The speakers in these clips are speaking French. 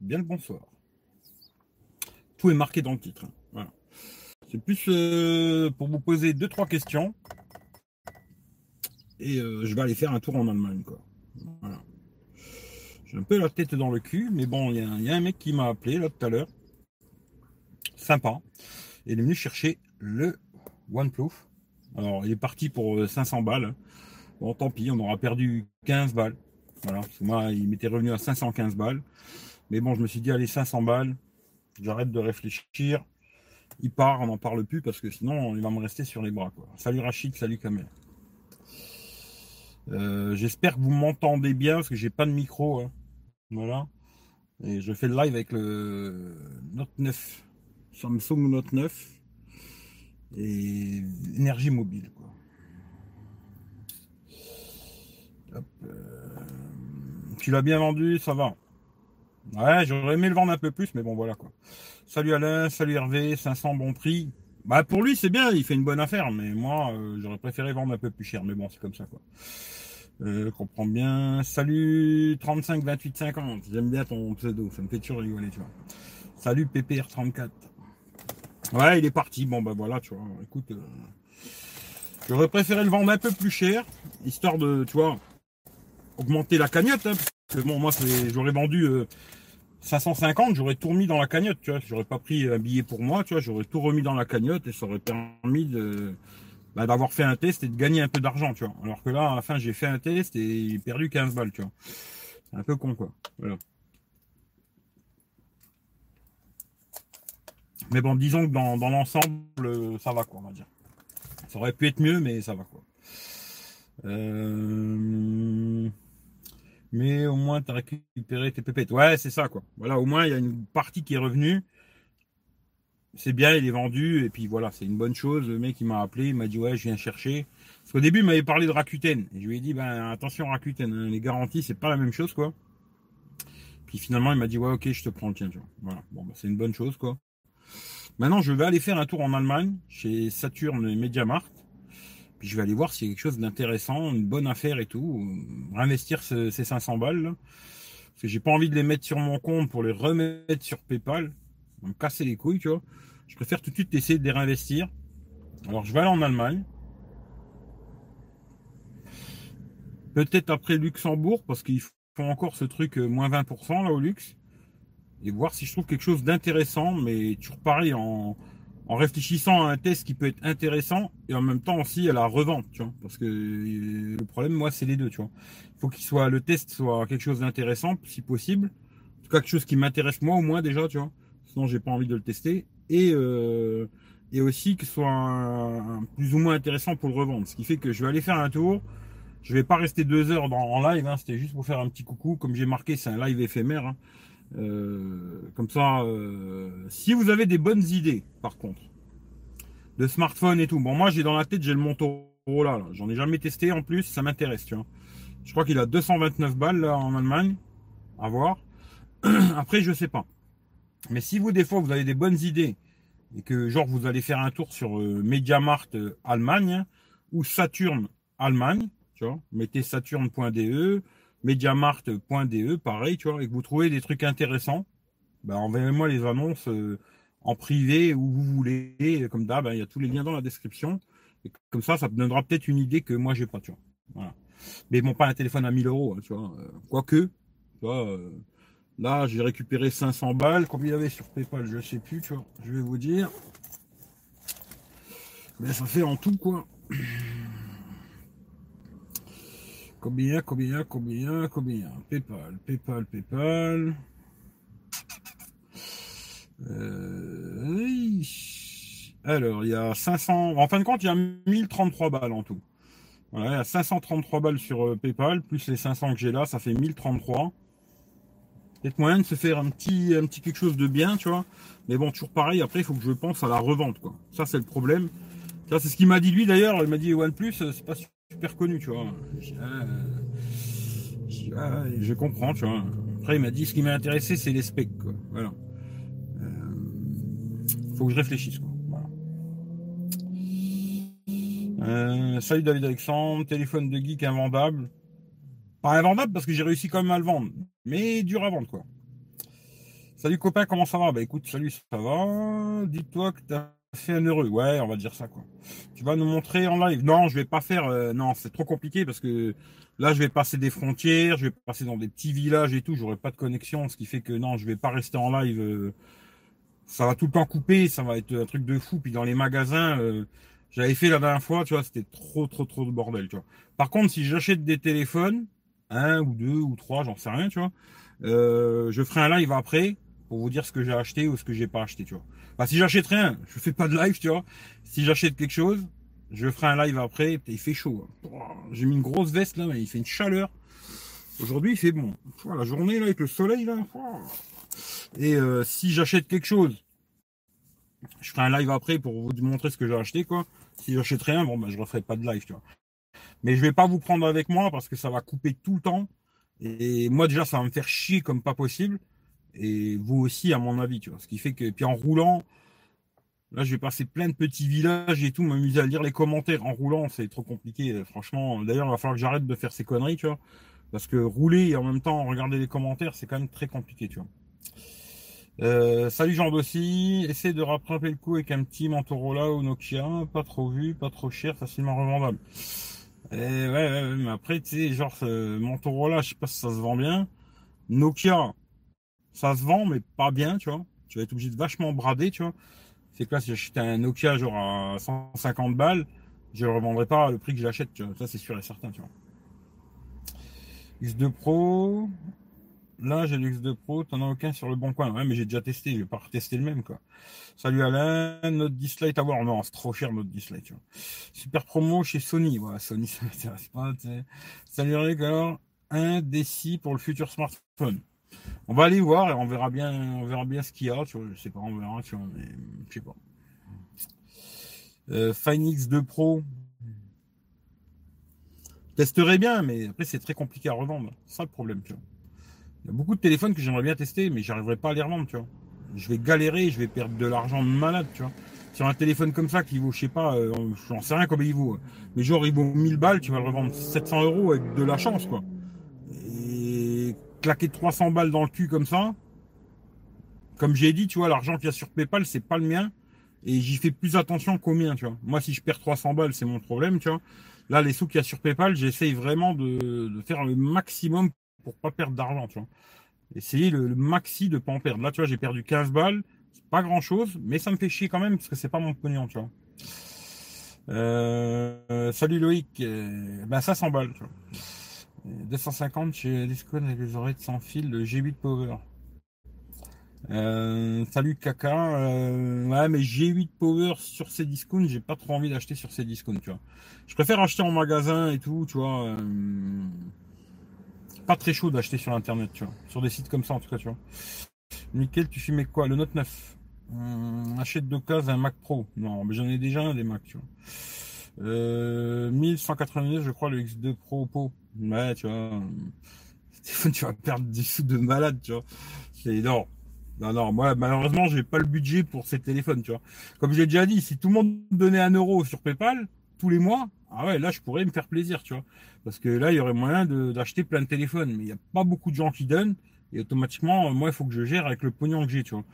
bien le bonsoir. Tout est marqué dans le titre. hein. C'est plus euh, pour vous poser deux trois questions. Et euh, je vais aller faire un tour en Allemagne, quoi. J'ai un peu la tête dans le cul, mais bon, il y, a un- mec qui m'a appelé là tout à l'heure. Sympa. Il est venu chercher le OnePlus. Alors, il est parti pour euh, 500 balles. Bon, tant pis, on aura perdu 15 balles. Voilà, moi, il m'était revenu à 515 balles. Mais bon, je me suis dit, allez, 500 balles, j'arrête de réfléchir. Il part, on n'en parle plus parce que sinon, il va me rester sur les bras. Salut Rachid, salut Kamel. Euh, J'espère que vous m'entendez bien parce que j'ai pas de micro. hein. Voilà. Et je fais le live avec le Note 9, Samsung Note 9 et énergie mobile. Euh, Tu l'as bien vendu, ça va. Ouais, j'aurais aimé le vendre un peu plus, mais bon, voilà quoi. Salut Alain, salut Hervé, 500 bon prix. Bah pour lui c'est bien, il fait une bonne affaire, mais moi euh, j'aurais préféré vendre un peu plus cher, mais bon c'est comme ça quoi. Euh, je comprends bien. Salut 35 28 50. J'aime bien ton pseudo, ça me fait toujours rigoler, tu vois. Salut PPR34. Ouais, il est parti. Bon bah voilà, tu vois. Écoute, euh, j'aurais préféré le vendre un peu plus cher, histoire de, tu vois, augmenter la cagnotte. hein, que bon, moi j'aurais vendu euh, 550, j'aurais tout remis dans la cagnotte, tu vois. J'aurais pas pris un billet pour moi, tu vois. J'aurais tout remis dans la cagnotte et ça aurait permis de bah, d'avoir fait un test et de gagner un peu d'argent, tu vois. Alors que là, à la fin, j'ai fait un test et j'ai perdu 15 balles, tu vois. C'est un peu con, quoi. Voilà. Mais bon, disons que dans, dans l'ensemble, euh, ça va, quoi, on va dire. Ça aurait pu être mieux, mais ça va, quoi. Euh, Mais au moins, tu as récupéré tes pépettes. Ouais, c'est ça, quoi. Voilà, au moins, il y a une partie qui est revenue. C'est bien, il est vendu, et puis voilà, c'est une bonne chose. Le mec, il m'a appelé, il m'a dit, ouais, je viens chercher. Parce qu'au début, il m'avait parlé de Rakuten. Et je lui ai dit, ben, attention, Rakuten, hein, les garanties, c'est pas la même chose, quoi. Puis finalement, il m'a dit, ouais, ok, je te prends le tien, tu. Voilà, bon, bah, c'est une bonne chose, quoi. Maintenant, je vais aller faire un tour en Allemagne, chez Saturn et Mediamarkt. Puis je vais aller voir s'il y a quelque chose d'intéressant, une bonne affaire et tout. Réinvestir ce- ces 500 balles, là. Parce que j'ai pas envie de les mettre sur mon compte pour les remettre sur PayPal. Me casser les couilles, tu vois. Je préfère tout de suite essayer de les réinvestir. Alors, je vais aller en Allemagne. Peut-être après Luxembourg, parce qu'ils font encore ce truc euh, moins 20% là au luxe. Et voir si je trouve quelque chose d'intéressant, mais toujours pareil, en, en réfléchissant à un test qui peut être intéressant et en même temps aussi à la revente, tu vois. Parce que euh, le problème, moi, c'est les deux, tu vois. Il faut qu'il soit, le test soit quelque chose d'intéressant, si possible. Quelque chose qui m'intéresse moi au moins déjà, tu vois. Sinon, j'ai pas envie de le tester. Et, euh, et aussi que soit plus ou moins intéressant pour le revendre. Ce qui fait que je vais aller faire un tour. Je vais pas rester deux heures dans, en live, hein. c'était juste pour faire un petit coucou. Comme j'ai marqué, c'est un live éphémère. hein. Euh, comme ça, si vous avez des bonnes idées, par contre, de smartphone et tout. Bon, moi, j'ai dans la tête, j'ai le Motorola. Là. J'en ai jamais testé en plus, ça m'intéresse, tu vois. Je crois qu'il a 229 balles là, en Allemagne. À voir. Après, je sais pas. Mais si vous, des fois, vous avez des bonnes idées et que, genre, vous allez faire un tour sur euh, Mediamarkt euh, Allemagne ou Saturn Allemagne, tu vois, mettez saturn.de, mediamarkt.de, pareil, tu vois, et que vous trouvez des trucs intéressants, ben, envoyez-moi les annonces euh, en privé où vous voulez, et comme d'hab, ben, il y a tous les liens dans la description. Et comme ça, ça me donnera peut-être une idée que moi, j'ai pas, tu vois. Voilà. Mais bon, pas un téléphone à 1000 euros, hein, tu vois. euh, quoique, tu vois, euh, là, j'ai récupéré 500 balles. Combien il y avait sur PayPal, je sais plus, tu vois. Je vais vous dire. Mais ça fait en tout, quoi. Combien, combien, combien, combien? PayPal, PayPal, PayPal. Euh. Alors, il y a 500. En fin de compte, il y a 1033 balles en tout. Voilà, il y a 533 balles sur euh, PayPal, plus les 500 que j'ai là, ça fait 1033. Peut-être moyen de se faire un petit, quelque chose de bien, tu vois. Mais bon, toujours pareil, après, il faut que je pense à la revente, quoi. Ça, c'est le problème. Ça, c'est ce qu'il m'a dit lui d'ailleurs. Il m'a dit OnePlus, euh, c'est pas super connu, tu vois. Ah, ah, je comprends, tu vois. Après, il m'a dit ce qui m'a intéressé, c'est les specs, quoi. Voilà. Faut que je réfléchisse, quoi. Euh, salut David Alexandre, téléphone de geek invendable. Pas invendable parce que j'ai réussi quand même à le vendre, mais dur à vendre, quoi. Salut copain, comment ça va? Bah écoute, salut, ça va. Dis-toi que t'as fait un heureux. Ouais, on va dire ça quoi. Tu vas nous montrer en live. Non, je vais pas faire. euh, non, c'est trop compliqué parce que là, je vais passer des frontières, je vais passer dans des petits villages et tout. J'aurai pas de connexion, ce qui fait que non, je vais pas rester en live. euh, ça va tout le temps couper, ça va être un truc de fou. Puis dans les magasins, euh, j'avais fait la dernière fois, tu vois, c'était trop, trop, trop de bordel, tu vois. Par contre, si j'achète des téléphones, un ou deux ou trois, j'en sais rien, tu vois, euh, je ferai un live après pour vous dire ce que j'ai acheté ou ce que j'ai pas acheté, tu vois. Bah, si j'achète rien, je fais pas de live, tu vois. Si j'achète quelque chose, je ferai un live après. Putain, il fait chaud. hein. J'ai mis une grosse veste là, mais il fait une chaleur. Aujourd'hui, il fait bon. La journée là avec le soleil là. Et euh, si j'achète quelque chose, je ferai un live après pour vous montrer ce que j'ai acheté, quoi. Si j'achète rien, bon, bah, je referai pas de live. Mais je vais pas vous prendre avec moi parce que ça va couper tout le temps. Et moi, déjà, ça va me faire chier comme pas possible. Et vous aussi, à mon avis, tu vois. Ce qui fait que, puis en roulant, là, je vais passer plein de petits villages et tout, m'amuser à lire les commentaires en roulant, c'est trop compliqué, franchement. D'ailleurs, il va falloir que j'arrête de faire ces conneries, tu. Parce que rouler et en même temps regarder les commentaires, c'est quand même très compliqué. Euh, salut Jean Dossy, essaie de rattraper le coup avec un petit Motorola ou Nokia, pas trop vu, pas trop cher, facilement revendable. Et ouais, ouais, mais après, tu sais, genre, euh, Motorola, je sais pas si ça se vend bien. Nokia, ça se vend, mais pas bien, tu vois. Tu vas être obligé de vachement brader, tu vois. C'est que là, si j'achète un Nokia genre à 150 balles, je le revendrai pas à le prix que je tu vois. Ça, c'est sûr et certain, tu vois. X2 Pro. Là, j'ai le X2 Pro, t'en as aucun sur le bon coin. Ouais, mais j'ai déjà testé, je vais pas retester le même, quoi. Salut Alain, notre Dislight à voir. Non, c'est trop cher notre Dislight, tu vois. Super promo chez Sony. Ouais, Sony, ça m'intéresse pas, tu sais. Salut Eric, alors, un déci pour le futur smartphone. On va aller voir et on verra bien, on verra bien ce qu'il y a, tu vois. Je sais pas, on verra, tu vois, mais je sais pas. Euh, Fine X2 Pro. Testerai bien, mais après c'est très compliqué à revendre. C'est ça le problème, tu vois. Il y a beaucoup de téléphones que j'aimerais bien tester, mais j'arriverai pas à les revendre, tu vois. Je vais galérer, je vais perdre de l'argent de malade, tu vois. Sur un téléphone comme ça qui vaut, je sais pas, euh, j'en sais rien combien il vaut. Mais genre il vaut 1000 balles, tu vas le revendre 700 euros avec de la chance, quoi. Et claquer 300 balles dans le cul comme ça, comme j'ai dit, tu vois, l'argent qu'il y a sur PayPal, c'est pas le mien. Et j'y fais plus attention qu'au mien, tu vois. Moi, si je perds 300 balles, c'est mon problème, tu vois. Là, les sous qu'il y a sur PayPal, j'essaye vraiment de, de faire le maximum pour pas perdre d'argent, tu vois. Essayer le, maxi de pas en perdre. Là, tu vois, j'ai perdu 15 balles. C'est pas grand chose, mais ça me fait chier quand même parce que c'est pas mon pognon, tu vois. Euh, salut Loïc. Euh, ben, ça 100 balles, tu vois. Euh, 250 chez Discon avec les oreilles sans fil, le G8 Power. Euh, salut. Euh, ouais, mais G8 Power sur ces discounts, j'ai pas trop envie d'acheter sur ces discounts, tu vois. Je préfère acheter en magasin et tout, tu vois. Pas très chaud d'acheter sur internet, tu vois. Sur des sites comme ça, en tout cas, tu vois. Nickel, tu fumais quoi? Le Note 9. Hum, achète d'occasion un Mac Pro. Non, mais j'en ai déjà un des Mac, tu vois. Euh, 1199, je crois, le X2 Pro Oppo. Ouais, tu vois. ce téléphone, tu vas perdre des sous de malade, tu vois. C'est non. Non, non, moi, malheureusement, j'ai pas le budget pour ces téléphones, tu vois. Comme j'ai déjà dit, si tout le monde donnait un euro sur PayPal, tous les mois, ah ouais, là, je pourrais me faire plaisir, tu vois. Parce que là, il y aurait moyen d'acheter plein de téléphones. Mais il n'y a pas beaucoup de gens qui donnent. Et automatiquement, moi, il faut que je gère avec le pognon que j'ai, tu vois.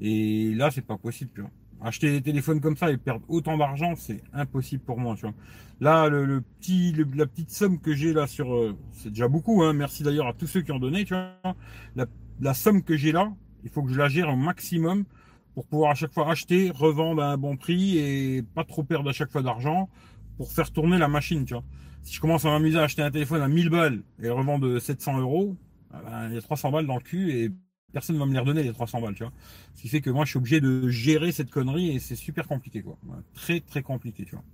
Et là, c'est pas possible, tu vois. Acheter des téléphones comme ça et perdre autant d'argent, c'est impossible pour moi, tu vois. Là, le, petit, la petite somme que j'ai là sur, euh, c'est déjà beaucoup, hein. Merci d'ailleurs à tous ceux qui ont donné, tu vois. La, la somme que j'ai là, il faut que je la gère au maximum pour pouvoir à chaque fois acheter, revendre à un bon prix et pas trop perdre à chaque fois d'argent pour faire tourner la machine, tu vois. Si je commence à m'amuser à acheter un téléphone à 1000 balles et le revendre 700 euros, ah ben, il y a 300 balles dans le cul et personne ne va me les redonner les 300 balles, tu vois. Ce qui fait que moi, je suis obligé de gérer cette connerie et c'est super compliqué, quoi. Très, très compliqué, tu vois.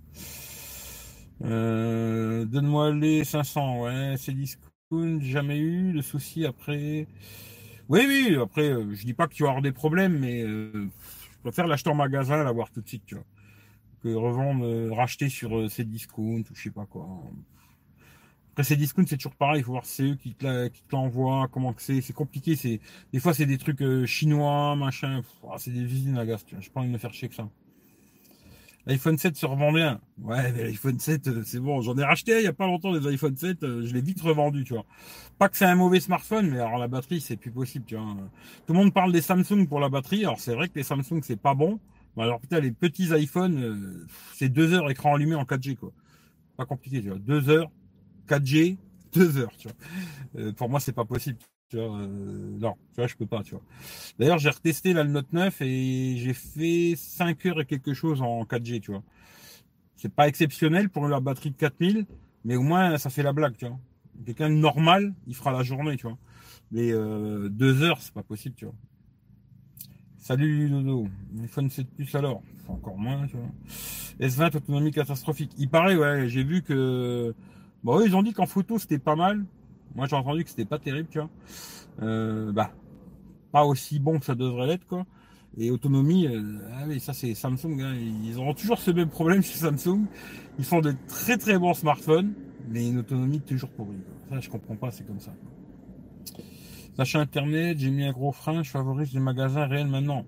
Euh, Donne-moi les 500, ouais, c'est discount, jamais eu de souci après. Oui, oui, après, euh, je dis pas que tu vas avoir des problèmes, mais euh, je préfère l'acheter en magasin, l'avoir tout de suite, tu vois. Revendre, euh, racheter sur euh, ces discounts ou je sais pas quoi. Après, ces discounts, c'est toujours pareil, il faut voir c'est eux qui te l'envoient, comment que c'est. C'est compliqué, c'est des fois, c'est des trucs euh, chinois, machin. C'est des usines à gaz, vois. J'ai pas envie faire chier que ça. L'iPhone 7 se revendait un. Ouais, mais l'iPhone 7, euh, c'est bon. J'en ai racheté il y a pas longtemps des iPhone 7. euh, Je l'ai vite revendu, tu vois. Pas que c'est un mauvais smartphone, mais alors la batterie, c'est plus possible, tu vois. Tout le monde parle des Samsung pour la batterie. Alors c'est vrai que les Samsung, c'est pas bon. Mais alors putain, les petits iPhones, euh, c'est deux heures écran allumé en 4G, quoi. Pas compliqué, tu vois. Deux heures, 4G, deux heures, tu vois. Euh, pour moi, c'est pas possible. Tu vois, euh, non, tu vois, je peux pas, tu vois. D'ailleurs, j'ai retesté là le Note 9 et j'ai fait 5 heures et quelque chose en 4G, tu vois. C'est pas exceptionnel pour la batterie de 4000, mais au moins ça fait la blague, tu vois. Quelqu'un de normal, il fera la journée, tu vois. Mais euh, deux heures, c'est pas possible, tu vois. Salut Dodo, iPhone 7 Plus alors, encore moins, tu vois. S20 autonomie catastrophique. Il paraît, ouais, j'ai vu que, bon, eux, ils ont dit qu'en photo c'était pas mal. Moi, j'ai entendu que c'était pas terrible, tu vois. Euh, bah, pas aussi bon que ça devrait l'être, quoi. Et autonomie, euh, ah ça c'est Samsung. hein. Ils auront toujours ce même problème chez Samsung. Ils font de très très bons smartphones, mais une autonomie toujours pourrie. Ça, je comprends pas, c'est comme ça. L'achat internet, j'ai mis un gros frein, je favorise les magasins réels maintenant.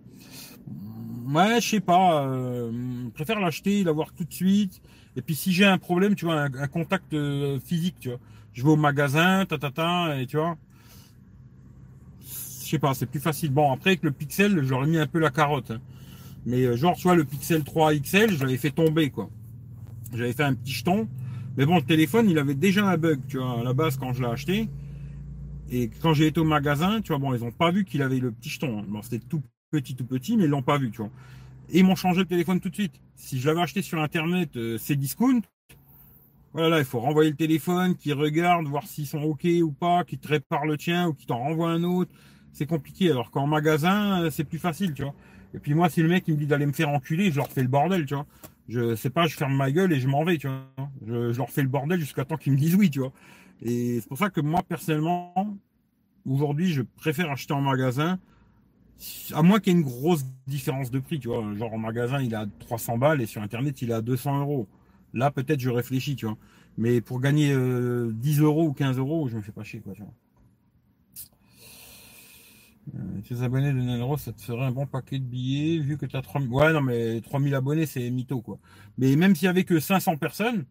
Ouais, je sais pas. euh, je préfère l'acheter, l'avoir tout de suite. Et puis si j'ai un problème, tu vois, un, contact euh, physique, tu vois. Je vais au magasin, ta ta ta, et tu vois. Je sais pas, c'est plus facile. Bon, après avec le Pixel, j'aurais mis un peu la carotte. hein. Mais euh, genre, vois, le Pixel 3 XL, je l'avais fait tomber, quoi. J'avais fait un petit jeton. Mais bon, le téléphone, il avait déjà un bug, tu vois, à la base quand je l'ai acheté. Et quand j'ai été au magasin, tu vois, bon, ils ont pas vu qu'il avait le petit jeton. hein. Bon, c'était tout petit, tout petit, mais ils l'ont pas vu, tu vois. Et ils m'ont changé le téléphone tout de suite. Si je l'avais acheté sur Internet, euh, c'est discount. Voilà, il faut renvoyer le téléphone, qu'ils regardent, voir s'ils sont OK ou pas, qu'ils te réparent le tien ou qu'ils t'en renvoient un autre. C'est compliqué. Alors qu'en magasin, euh, c'est plus facile, tu vois. Et puis moi, si le mec il me dit d'aller me faire enculer, je leur fais le bordel, tu vois. Je sais pas, je ferme ma gueule et je m'en vais, tu vois. Je, je leur fais le bordel jusqu'à temps qu'ils me disent oui, tu vois. Et c'est pour ça que moi, personnellement, aujourd'hui, je préfère acheter en magasin, à moins qu'il y ait une grosse différence de prix, tu vois. Genre en magasin, il est à 300 balles et sur Internet, il est à 200 euros. Là, peut-être, je réfléchis, tu vois. Mais pour gagner euh, 10 euros ou 15 euros, je me fais pas chier, quoi, tu vois. Euh, tes abonnés de Nanero, ça te ferait un bon paquet de billets, vu que tu as 3000. Ouais, non, mais 3000 abonnés, c'est mytho, quoi. Mais même s'il y avait que 500 personnes,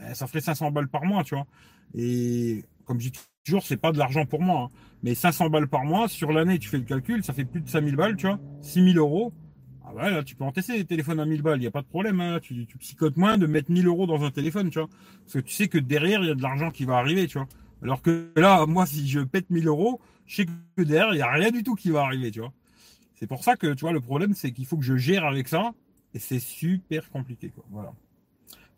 eh, ça ferait 500 balles par mois, tu vois. Et comme je dis toujours, c'est pas de l'argent pour moi. hein. Mais 500 balles par mois, sur l'année, tu fais le calcul, ça fait plus de 5000 balles, tu vois. 6000 euros. Ah ouais, là, tu peux encaisser des téléphones à 1000 balles, il n'y a pas de problème. Hein. Tu, psychotes moins de mettre 1000 euros dans un téléphone, tu vois. Parce que tu sais que derrière, il y a de l'argent qui va arriver, tu vois. Alors que là, moi, si je pète 1000 euros, je sais que derrière, il n'y a rien du tout qui va arriver, tu vois. C'est pour ça que, tu vois, le problème, c'est qu'il faut que je gère avec ça. Et c'est super compliqué, quoi. Voilà.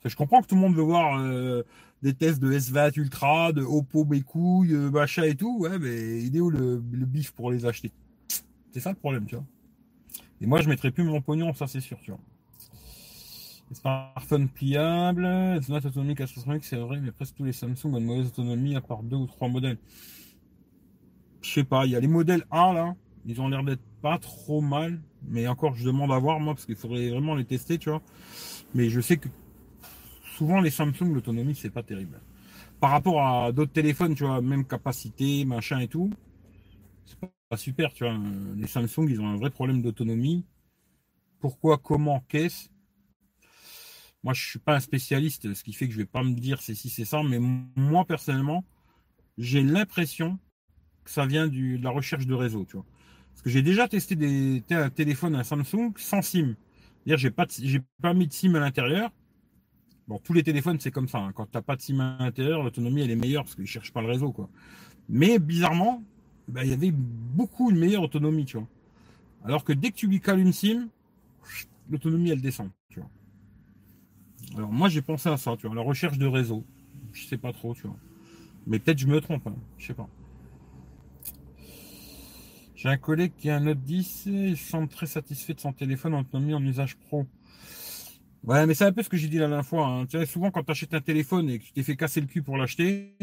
Je comprends que tout le monde veut voir euh, des tests de S20 Ultra, de Oppo mes couilles, euh, machin et tout. Ouais, mais il est où le, bif pour les acheter? C'est ça le problème, tu vois. Et moi, je mettrai plus mon pognon, ça c'est sûr, tu vois. Les smartphones pliables, S20 autonomie 460 c'est vrai, mais presque tous les Samsung ont une mauvaise autonomie à part deux ou trois modèles. Je sais pas, il y a les modèles A là, ils ont l'air d'être pas trop mal, mais encore je demande à voir moi parce qu'il faudrait vraiment les tester, tu vois. Mais je sais que souvent les Samsung l'autonomie c'est pas terrible. Par rapport à d'autres téléphones, tu vois, même capacité, machin et tout, c'est pas super, tu vois. Les Samsung, ils ont un vrai problème d'autonomie. Pourquoi, comment, qu'est-ce? Moi, je suis pas un spécialiste, ce qui fait que je vais pas me dire c'est si c'est ça, mais moi personnellement, j'ai l'impression que ça vient de la recherche de réseau, tu vois. Parce que j'ai déjà testé des té- un Samsung sans SIM. C'est-à-dire, j'ai pas, pas mis de SIM à l'intérieur. Bon, tous les téléphones, c'est comme ça. hein. Quand t'as pas de SIM à l'intérieur, l'autonomie, elle est meilleure parce qu'ils cherchent pas le réseau. Mais bizarrement, bah, il y avait beaucoup une meilleure autonomie, tu vois. Alors que dès que tu lui cales une SIM, l'autonomie, elle descend, tu vois. Alors moi, j'ai pensé à ça, tu vois, la recherche de réseau. Je sais pas trop, tu vois. Mais peut-être je me trompe, hein. je sais pas. J'ai un collègue qui a un Note 10, il semble très satisfait de son téléphone en autonomie en usage pro. Ouais, mais c'est un peu ce que j'ai dit la dernière fois. hein. Tu sais, souvent quand tu achètes un téléphone et que tu t'es fait casser le cul pour l'acheter,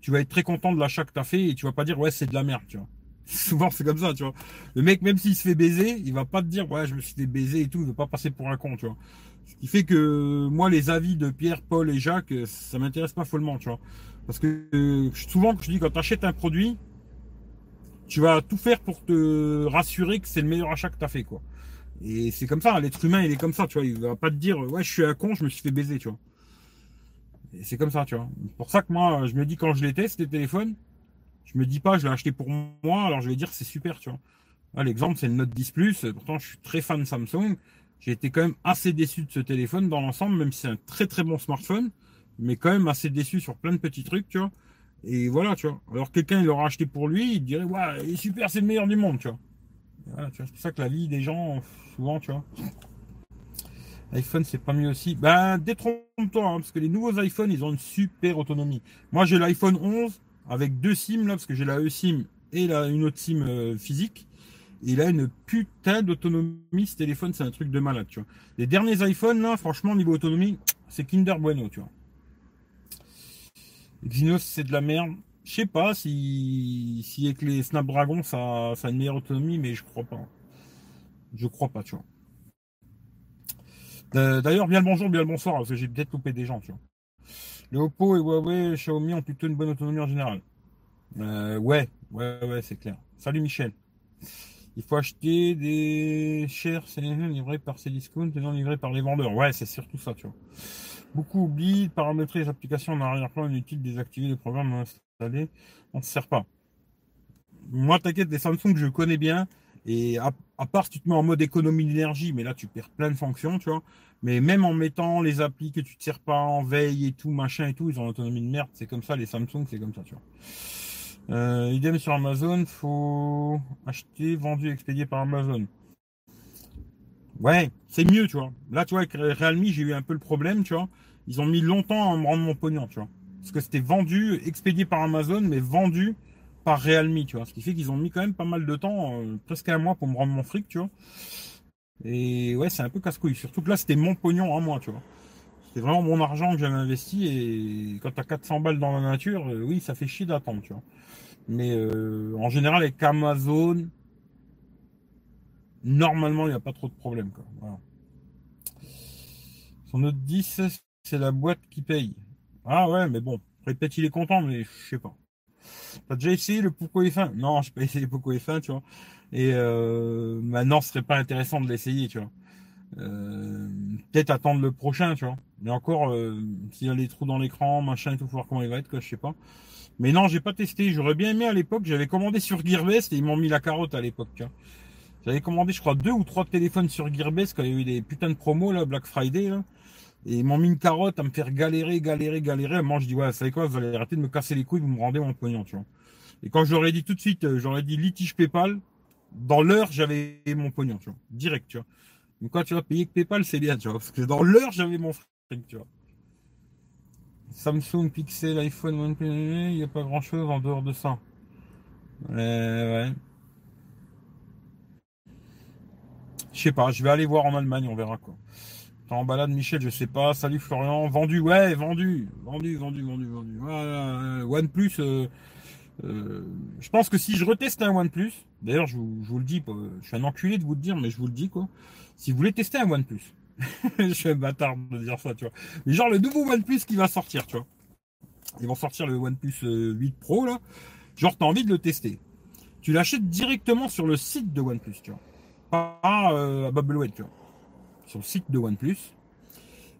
tu vas être très content de l'achat que tu as fait et tu vas pas dire ouais c'est de la merde, tu vois. Souvent c'est comme ça, tu vois. Le mec, même s'il se fait baiser, il va pas te dire ouais je me suis fait baiser et tout, il veut pas passer pour un con, tu vois. Ce qui fait que moi les avis de Pierre, Paul et Jacques, ça m'intéresse pas follement, tu vois. Parce que euh, souvent je dis quand tu achètes un produit, tu vas tout faire pour te rassurer que c'est le meilleur achat que tu as fait, quoi. Et c'est comme ça, l'être humain, il est comme ça, tu vois. Il va pas te dire, ouais, je suis un con, je me suis fait baiser, tu vois. Et c'est comme ça, tu vois. Pour ça que moi, je me dis quand je les teste, les téléphones, je me dis pas, je l'ai acheté pour moi, alors je vais dire c'est super, tu vois. L'exemple, c'est le Note 10 Plus. Pourtant, je suis très fan de Samsung. J'ai été quand même assez déçu de ce téléphone dans l'ensemble, même si c'est un très très bon smartphone, mais quand même assez déçu sur plein de petits trucs, tu vois. Et voilà, tu vois. Alors quelqu'un il l'aura acheté pour lui, il dirait ouais, il est super, c'est le meilleur du monde, tu vois. C'est pour ça que la vie des gens, souvent, tu vois. iPhone, c'est pas mieux aussi. Ben, détrompe-toi, hein, parce que les nouveaux iPhones, ils ont une super autonomie. Moi, j'ai l'iPhone 11 avec deux SIM là, parce que j'ai la eSIM et la, une autre SIM euh, physique. il a une putain d'autonomie, ce téléphone, c'est un truc de malade, tu vois. Les derniers iPhones, là, franchement, niveau autonomie, c'est Kinder Bueno, tu vois. Exynos, c'est de la merde. Je sais pas si, si avec les Snapdragon, ça, ça a une meilleure autonomie, mais je crois pas. Je crois pas, tu vois. Euh, d'ailleurs, bien le bonjour, bien le bonsoir, parce que j'ai peut-être loupé des gens, tu vois. Les Oppo et Huawei, Xiaomi ont plutôt une bonne autonomie en général. Euh, ouais, ouais, ouais, c'est clair. Salut Michel. Il faut acheter des chers livrés par Cdiscount et non livrés par les vendeurs. Ouais, c'est surtout ça, tu vois. Beaucoup oublient de paramétrer les applications en arrière-plan inutile, désactiver les programmes installés. On ne se sert pas. Moi, t'inquiète, des Samsung, je connais bien. Et à, part si tu te mets en mode économie d'énergie, mais là tu perds plein de fonctions, tu vois. Mais même en mettant les applis que tu te sers pas en veille et tout, machin et tout, ils ont l'autonomie de merde. C'est comme ça, les Samsung, c'est comme ça, tu vois. Euh, idem sur Amazon, faut acheter, vendu, expédié par Amazon. Ouais, c'est mieux, tu vois. Là, tu vois, avec Realme, j'ai eu un peu le problème, tu vois. Ils ont mis longtemps à me rendre mon pognon, tu vois. Parce que c'était vendu, expédié par Amazon, mais vendu par Realme, tu vois. Ce qui fait qu'ils ont mis quand même pas mal de temps, euh, presque un mois pour me rendre mon fric, tu vois. Et ouais, c'est un peu casse-couille. Surtout que là, c'était mon pognon à moi, tu vois. C'était vraiment mon argent que j'avais investi et quand t'as 400 balles dans la nature, euh, oui, ça fait chier d'attendre, tu vois. Mais euh, en général, avec Amazon, normalement, il n'y a pas trop de problème, quoi. Voilà. Son note 10, c'est la boîte qui paye. Ah ouais, mais bon, peut-être il est content, mais je sais pas. T'as déjà essayé le Poco F1 Non, j'ai pas essayé le Poco F1, tu vois. Et euh, maintenant, ce serait pas intéressant de l'essayer, tu vois. Euh, peut-être attendre le prochain, tu vois. Mais encore, euh, s'il y a les trous dans l'écran, machin et tout, faut voir comment il va être, quoi, je sais pas. Mais non, j'ai pas testé. J'aurais bien aimé à l'époque. J'avais commandé sur Gearbest et ils m'ont mis la carotte à l'époque, tu vois. J'avais commandé, je crois, deux ou trois téléphones sur Gearbest quand il y a eu des putains de promos, là, Black Friday, là. Et ils m'ont mis une carotte à me faire galérer, galérer, galérer. Moi, je dis, ouais, vous savez quoi, vous allez arrêter de me casser les couilles, vous me rendez mon pognon, tu vois. Et quand ai dit tout de suite, euh, j'aurais dit litige PayPal, dans l'heure, j'avais mon pognon, tu vois. Direct, tu vois. Donc quand tu vas payer que PayPal, c'est bien, tu vois. Parce que dans l'heure, j'avais mon fric, tu vois. Samsung, Pixel, iPhone, il n'y a pas grand chose en dehors de ça. Euh, ouais. Je sais pas, je vais aller voir en Allemagne, on verra quoi en balade, Michel, je sais pas. Salut Florian. Vendu, ouais, vendu. Vendu, vendu, vendu, vendu. Voilà, OnePlus. Euh, euh, je pense que si je reteste un OnePlus, d'ailleurs, je vous, le dis, je suis un enculé de vous le dire, mais je vous le dis, quoi. Si vous voulez tester un OnePlus, je suis un bâtard de dire ça, tu vois. Mais genre le nouveau OnePlus qui va sortir, tu vois. Ils vont sortir le OnePlus 8 euh, Pro, là. Genre, t'as envie de le tester. Tu l'achètes directement sur le site de OnePlus, tu vois. Pas à Bubbleway, tu vois sur le site de OnePlus.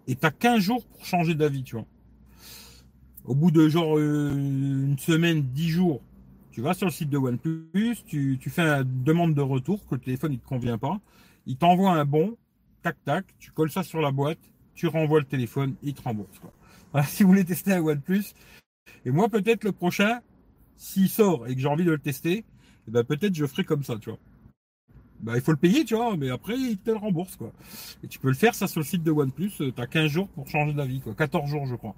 Et tu as 15 jours pour changer d'avis, tu vois. Au bout de genre euh, une semaine, 10 jours, tu vas sur le site de OnePlus, tu, tu fais une demande de retour, que le téléphone ne te convient pas. Il t'envoie un bon, tac tac, tu colles ça sur la boîte, tu renvoies le téléphone, il te rembourse. Quoi. si vous voulez tester un OnePlus, et moi peut-être le prochain, s'il sort et que j'ai envie de le tester, eh ben peut-être je ferai comme ça, tu vois bah, il faut le payer, tu vois, mais après, il te le rembourse, quoi. Et tu peux le faire, ça, sur le site de OnePlus, euh, tu as 15 jours pour changer d'avis, quoi. 14 jours, je crois.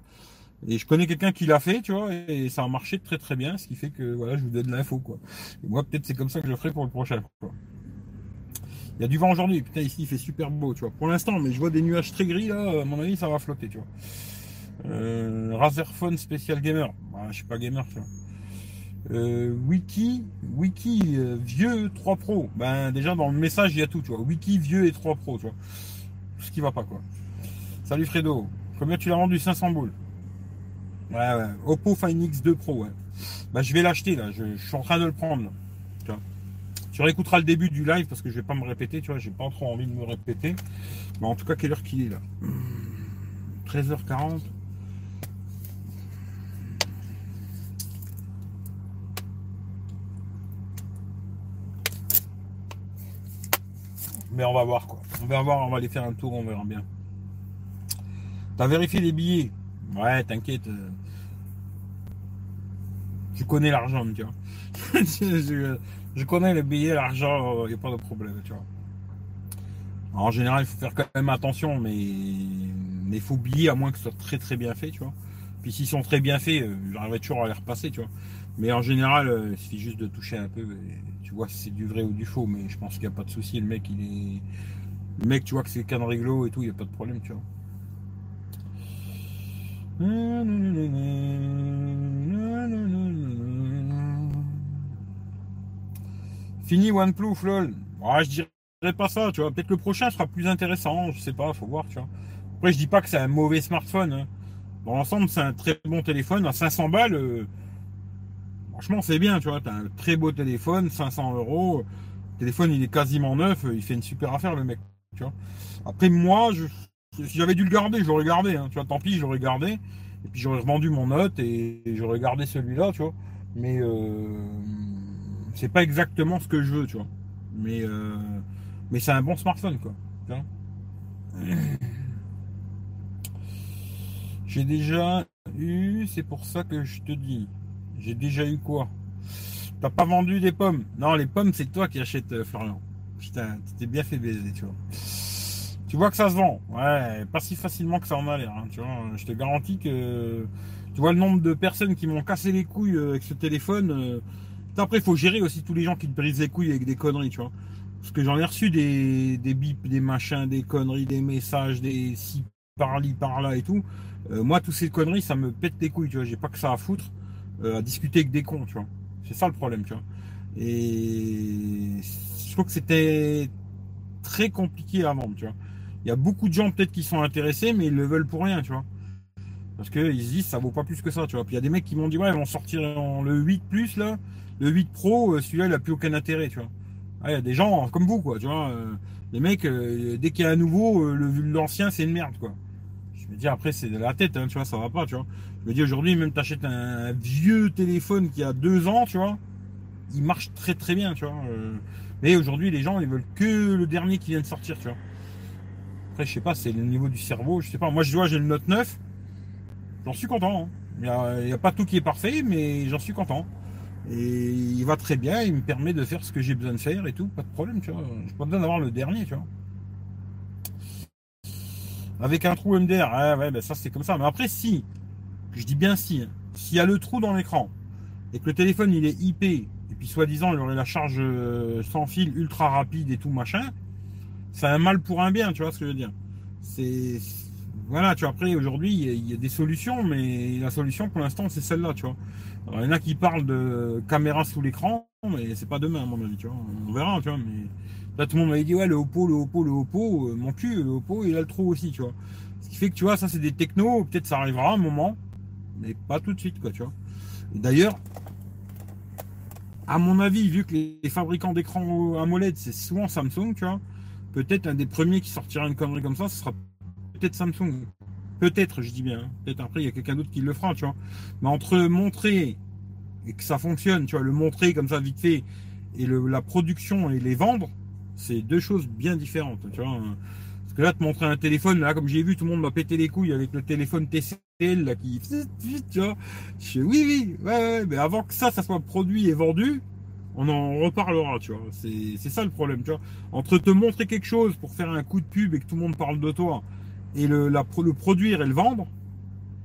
Et je connais quelqu'un qui l'a fait, tu vois, et ça a marché très très bien, ce qui fait que, voilà, je vous donne l'info, quoi. Et moi, peut-être c'est comme ça que je ferai pour le prochain. Il y a du vent aujourd'hui, putain, ici, il fait super beau, tu vois. Pour l'instant, mais je vois des nuages très gris, là, à mon avis, ça va flotter, tu vois. Euh, Razer Phone Special Gamer. Bah, je suis pas gamer, tu vois. Euh, wiki, Wiki euh, vieux 3 Pro. Ben déjà dans le message il y a tout, tu vois. Wiki vieux et 3 Pro, tu vois. Tout ce qui va pas quoi. Salut Fredo. Combien tu l'as vendu? 500 boules. Ouais ouais. Oppo Find X2 Pro. Bah je vais l'acheter là. Je, suis en train de le prendre. Tu réécouteras le début du live parce que je vais pas me répéter, tu vois, j'ai pas trop envie de me répéter. Mais en tout cas, quelle heure qu'il est là? 13h40 Mais on va voir quoi. On va voir, on va aller faire un tour, on verra bien. T'as vérifié les billets? Ouais, t'inquiète. euh, Tu connais l'argent, tu vois. je, je connais les billets, l'argent, il n'y a pas de problème, tu vois. En général, il faut faire quand même attention, mais il faut billets à moins que ce soit très très bien fait, tu vois. Puis s'ils sont très bien faits, euh, j'arriverai toujours à les repasser, tu vois. Mais en général, euh, il suffit juste de toucher un peu, tu vois si c'est du vrai ou du faux, mais je pense qu'il n'y a pas de souci. Le mec, il est. Le mec, tu vois que c'est canne réglo et tout, il n'y a pas de problème, tu vois. Fini OnePlus, lol. Ouais, je dirais pas ça, tu vois. Peut-être le prochain sera plus intéressant, je sais pas, faut voir, tu vois. Après, je dis pas que c'est un mauvais smartphone. hein. Dans l'ensemble, c'est un très bon téléphone. À 500 balles, euh, franchement, c'est bien, tu vois. T'as un très beau téléphone, 500 euros. Le téléphone, il est quasiment neuf. Il fait une super affaire, le mec, tu vois. Après, moi, je, si j'avais dû le garder, je l'aurais gardé. hein, tu vois, tant pis, je l'aurais gardé. Et puis, j'aurais revendu mon note et, et j'aurais gardé celui-là, tu vois. Mais euh, c'est pas exactement ce que je veux, tu vois. Mais, euh, mais c'est un bon smartphone, quoi. tu vois. J'ai déjà eu, c'est pour ça que je te dis. J'ai déjà eu quoi? T'as pas vendu des pommes? Non, les pommes, c'est toi qui achètes, euh, Florian. Putain, tu t'es bien fait baiser, tu vois. Tu vois que ça se vend. Ouais, pas si facilement que ça en a l'air. hein, tu vois, je te garantis que. Tu vois le nombre de personnes qui m'ont cassé les couilles euh, avec ce téléphone. euh, Après, il faut gérer aussi tous les gens qui te brisent les couilles avec des conneries, tu vois. Parce que j'en ai reçu des, des bips, des machins, des conneries, des messages, des si par-li, par-là et tout. Moi, toutes ces conneries, ça me pète les couilles, tu vois. J'ai pas que ça à foutre euh, à discuter avec des cons, tu vois. C'est ça le problème, tu vois. Et je trouve que c'était très compliqué à vendre, tu vois. Il y a beaucoup de gens peut-être qui sont intéressés, mais ils le veulent pour rien, tu vois. Parce qu'ils se disent ça vaut pas plus que ça, tu vois. Puis il y a des mecs qui m'ont dit ouais, ils vont sortir en le 8 plus là, le 8 Pro, euh, celui-là il a plus aucun intérêt, tu vois. Ah, Il y a des gens comme vous, quoi, tu vois. euh, les mecs, dès qu'il y a un nouveau, l'ancien c'est une merde, quoi. Je me dis après c'est de la tête, hein, tu vois, ça va pas, tu vois. Je me dis aujourd'hui même t'achètes un vieux téléphone qui a deux ans, tu vois, il marche très très bien, tu vois. euh. mais aujourd'hui les gens ils veulent que le dernier qui vient de sortir, tu vois. Après je sais pas, c'est le niveau du cerveau, je sais pas. Moi je vois j'ai le Note 9, j'en suis content. hein. Il n'y a, pas tout qui est parfait, mais j'en suis content. Et il va très bien, il me permet de faire ce que j'ai besoin de faire et tout, pas de problème, tu vois. J'ai pas besoin d'avoir le dernier, tu vois. Avec un trou MDR, ouais, ouais, ben ça c'est comme ça. Mais après, si, je dis bien si, hein, s'il y a le trou dans l'écran et que le téléphone il est IP, et puis soi-disant il aurait la charge euh, sans fil ultra rapide et tout machin, c'est un mal pour un bien, tu vois ce que je veux dire. C'est. Voilà, tu vois, après aujourd'hui il y a- des solutions, mais la solution pour l'instant c'est celle-là, tu vois. Alors, il y en a qui parlent de caméra sous l'écran, mais c'est pas demain à mon avis, tu vois. On verra, tu vois, mais. Là, tout le monde m'avait dit, ouais, le Oppo, le Oppo, le Oppo, euh, mon cul, le Oppo, il a le trou aussi, tu vois. Ce qui fait que, tu vois, ça, c'est des technos, peut-être ça arrivera à un moment, mais pas tout de suite, quoi, tu vois. D'ailleurs, à mon avis, vu que les fabricants d'écran AMOLED, c'est souvent Samsung, tu vois, peut-être un des premiers qui sortira une connerie comme ça, ce sera peut-être Samsung. Peut-être, je dis bien. hein. Peut-être après, il y a quelqu'un d'autre qui le fera, tu vois. Mais entre montrer et que ça fonctionne, tu vois, le montrer comme ça vite fait, et la production et les vendre, c'est deux choses bien différentes, tu vois. Parce que là, te montrer un téléphone, là, comme j'ai vu, tout le monde m'a pété les couilles avec le téléphone TCL, là, qui, tu vois. Je oui, oui, ouais, ouais, mais avant que ça, ça soit produit et vendu, on en reparlera, tu vois. C'est ça le problème, tu vois. Entre te montrer quelque chose pour faire un coup de pub et que tout le monde parle de toi, et le, la, le produire et le vendre,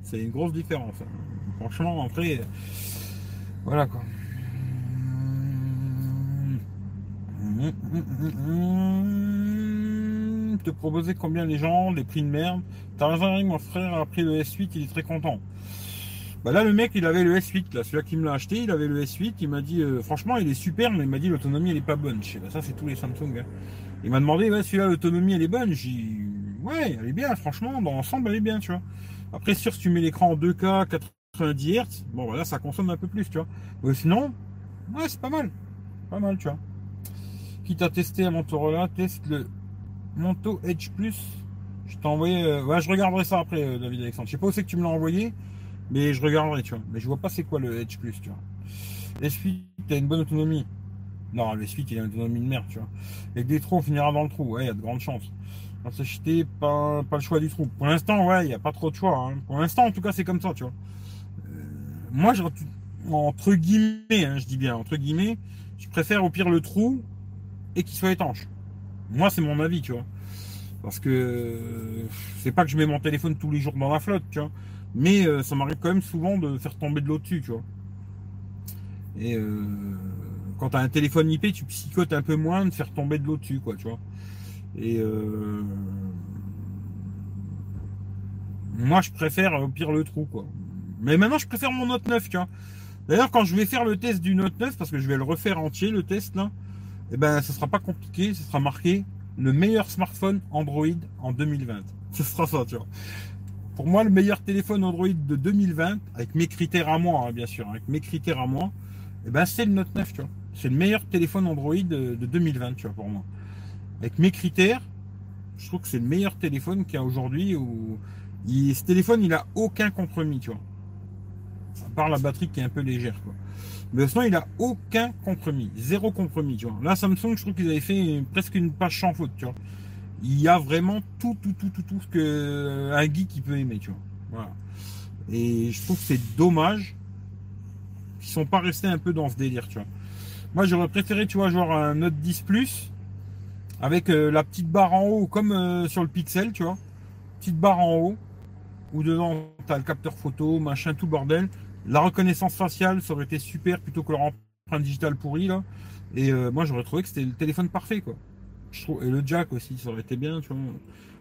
c'est une grosse différence. hein. Franchement, après, voilà quoi. Proposer combien les gens, les prix de merde. T'as raison, mon frère a pris le S8, il est très content. Bah là, le mec, il avait le S8, là, celui-là qui me l'a acheté, il avait le S8, il m'a dit, euh, franchement, il est super, mais il m'a dit, l'autonomie, elle est pas bonne. Je sais, bah, ça, c'est tous les Samsung. hein. Il m'a demandé, ouais, celui-là, l'autonomie, elle est bonne? J'ai ouais, elle est bien, franchement, dans l'ensemble, elle est bien, tu vois. Après, sûr, si tu mets l'écran en 2K, 90 Hz, bon, voilà, ça consomme un peu plus, tu vois. Mais sinon, ouais, c'est pas mal. Pas mal, tu vois. quitte à tester un Motorola, teste le Monto Edge Plus. Je t'ai envoyé. Euh, ouais, je regarderai ça après, euh, David Alexandre. Je sais pas où c'est que tu me l'as envoyé, mais je regarderai, tu vois. Mais je vois pas c'est quoi le Edge Plus, tu vois. S8, t'as une bonne autonomie. Non, le S8, il a une autonomie de merde, tu vois. Avec des trous, on finira dans le trou. Ouais, il y a de grandes chances. S'acheter, pas, pas le choix du trou. Pour l'instant, ouais, il n'y a pas trop de choix. Hein. Pour l'instant, en tout cas, c'est comme ça, tu vois. Euh, moi, entre guillemets, hein, je dis bien, entre guillemets, je préfère au pire le trou et qu'il soit étanche. Moi, c'est mon avis, tu vois. Parce que c'est pas que je mets mon téléphone tous les jours dans la flotte, tu vois. Mais euh, ça m'arrive quand même souvent de faire tomber de l'eau dessus, tu vois. Et euh, quand tu as un téléphone IP, tu psychotes un peu moins de faire tomber de l'eau dessus, quoi, tu vois. Et euh, moi, je préfère au pire le trou, quoi. Mais maintenant, je préfère mon Note 9, tu vois. D'ailleurs, quand je vais faire le test du Note 9, parce que je vais le refaire entier, le test, là, eh ben, ce sera pas compliqué, ce sera marqué le meilleur smartphone Android en 2020. Ce sera ça, tu vois. Pour moi, le meilleur téléphone Android de 2020, avec mes critères à moi, hein, bien sûr, avec mes critères à moi, eh ben, c'est le Note 9, tu vois. C'est le meilleur téléphone Android de, 2020, tu vois, pour moi. Avec mes critères, je trouve que c'est le meilleur téléphone qu'il y a aujourd'hui. Où ce téléphone, il a aucun compromis, tu vois. À part la batterie qui est un peu légère, quoi. Mais sinon, il a aucun compromis. Zéro compromis, tu vois. Là, Samsung, je trouve qu'ils avaient fait presque une page sans faute, tu vois. Il y a vraiment tout, tout, tout, tout, tout ce que un geek peut aimer, tu vois. Voilà. Et je trouve que c'est dommage qu'ils sont pas restés un peu dans ce délire, tu vois. Moi, j'aurais préféré, tu vois, genre un Note 10 Plus avec euh, la petite barre en haut, comme euh, sur le Pixel, tu vois. Petite barre en haut, où dedans, tu as le capteur photo, machin, tout bordel. La reconnaissance faciale, ça aurait été super plutôt que leur empreinte digitale pourrie. Et euh, moi, j'aurais trouvé que c'était le téléphone parfait, quoi. Et le jack aussi, ça aurait été bien, tu vois.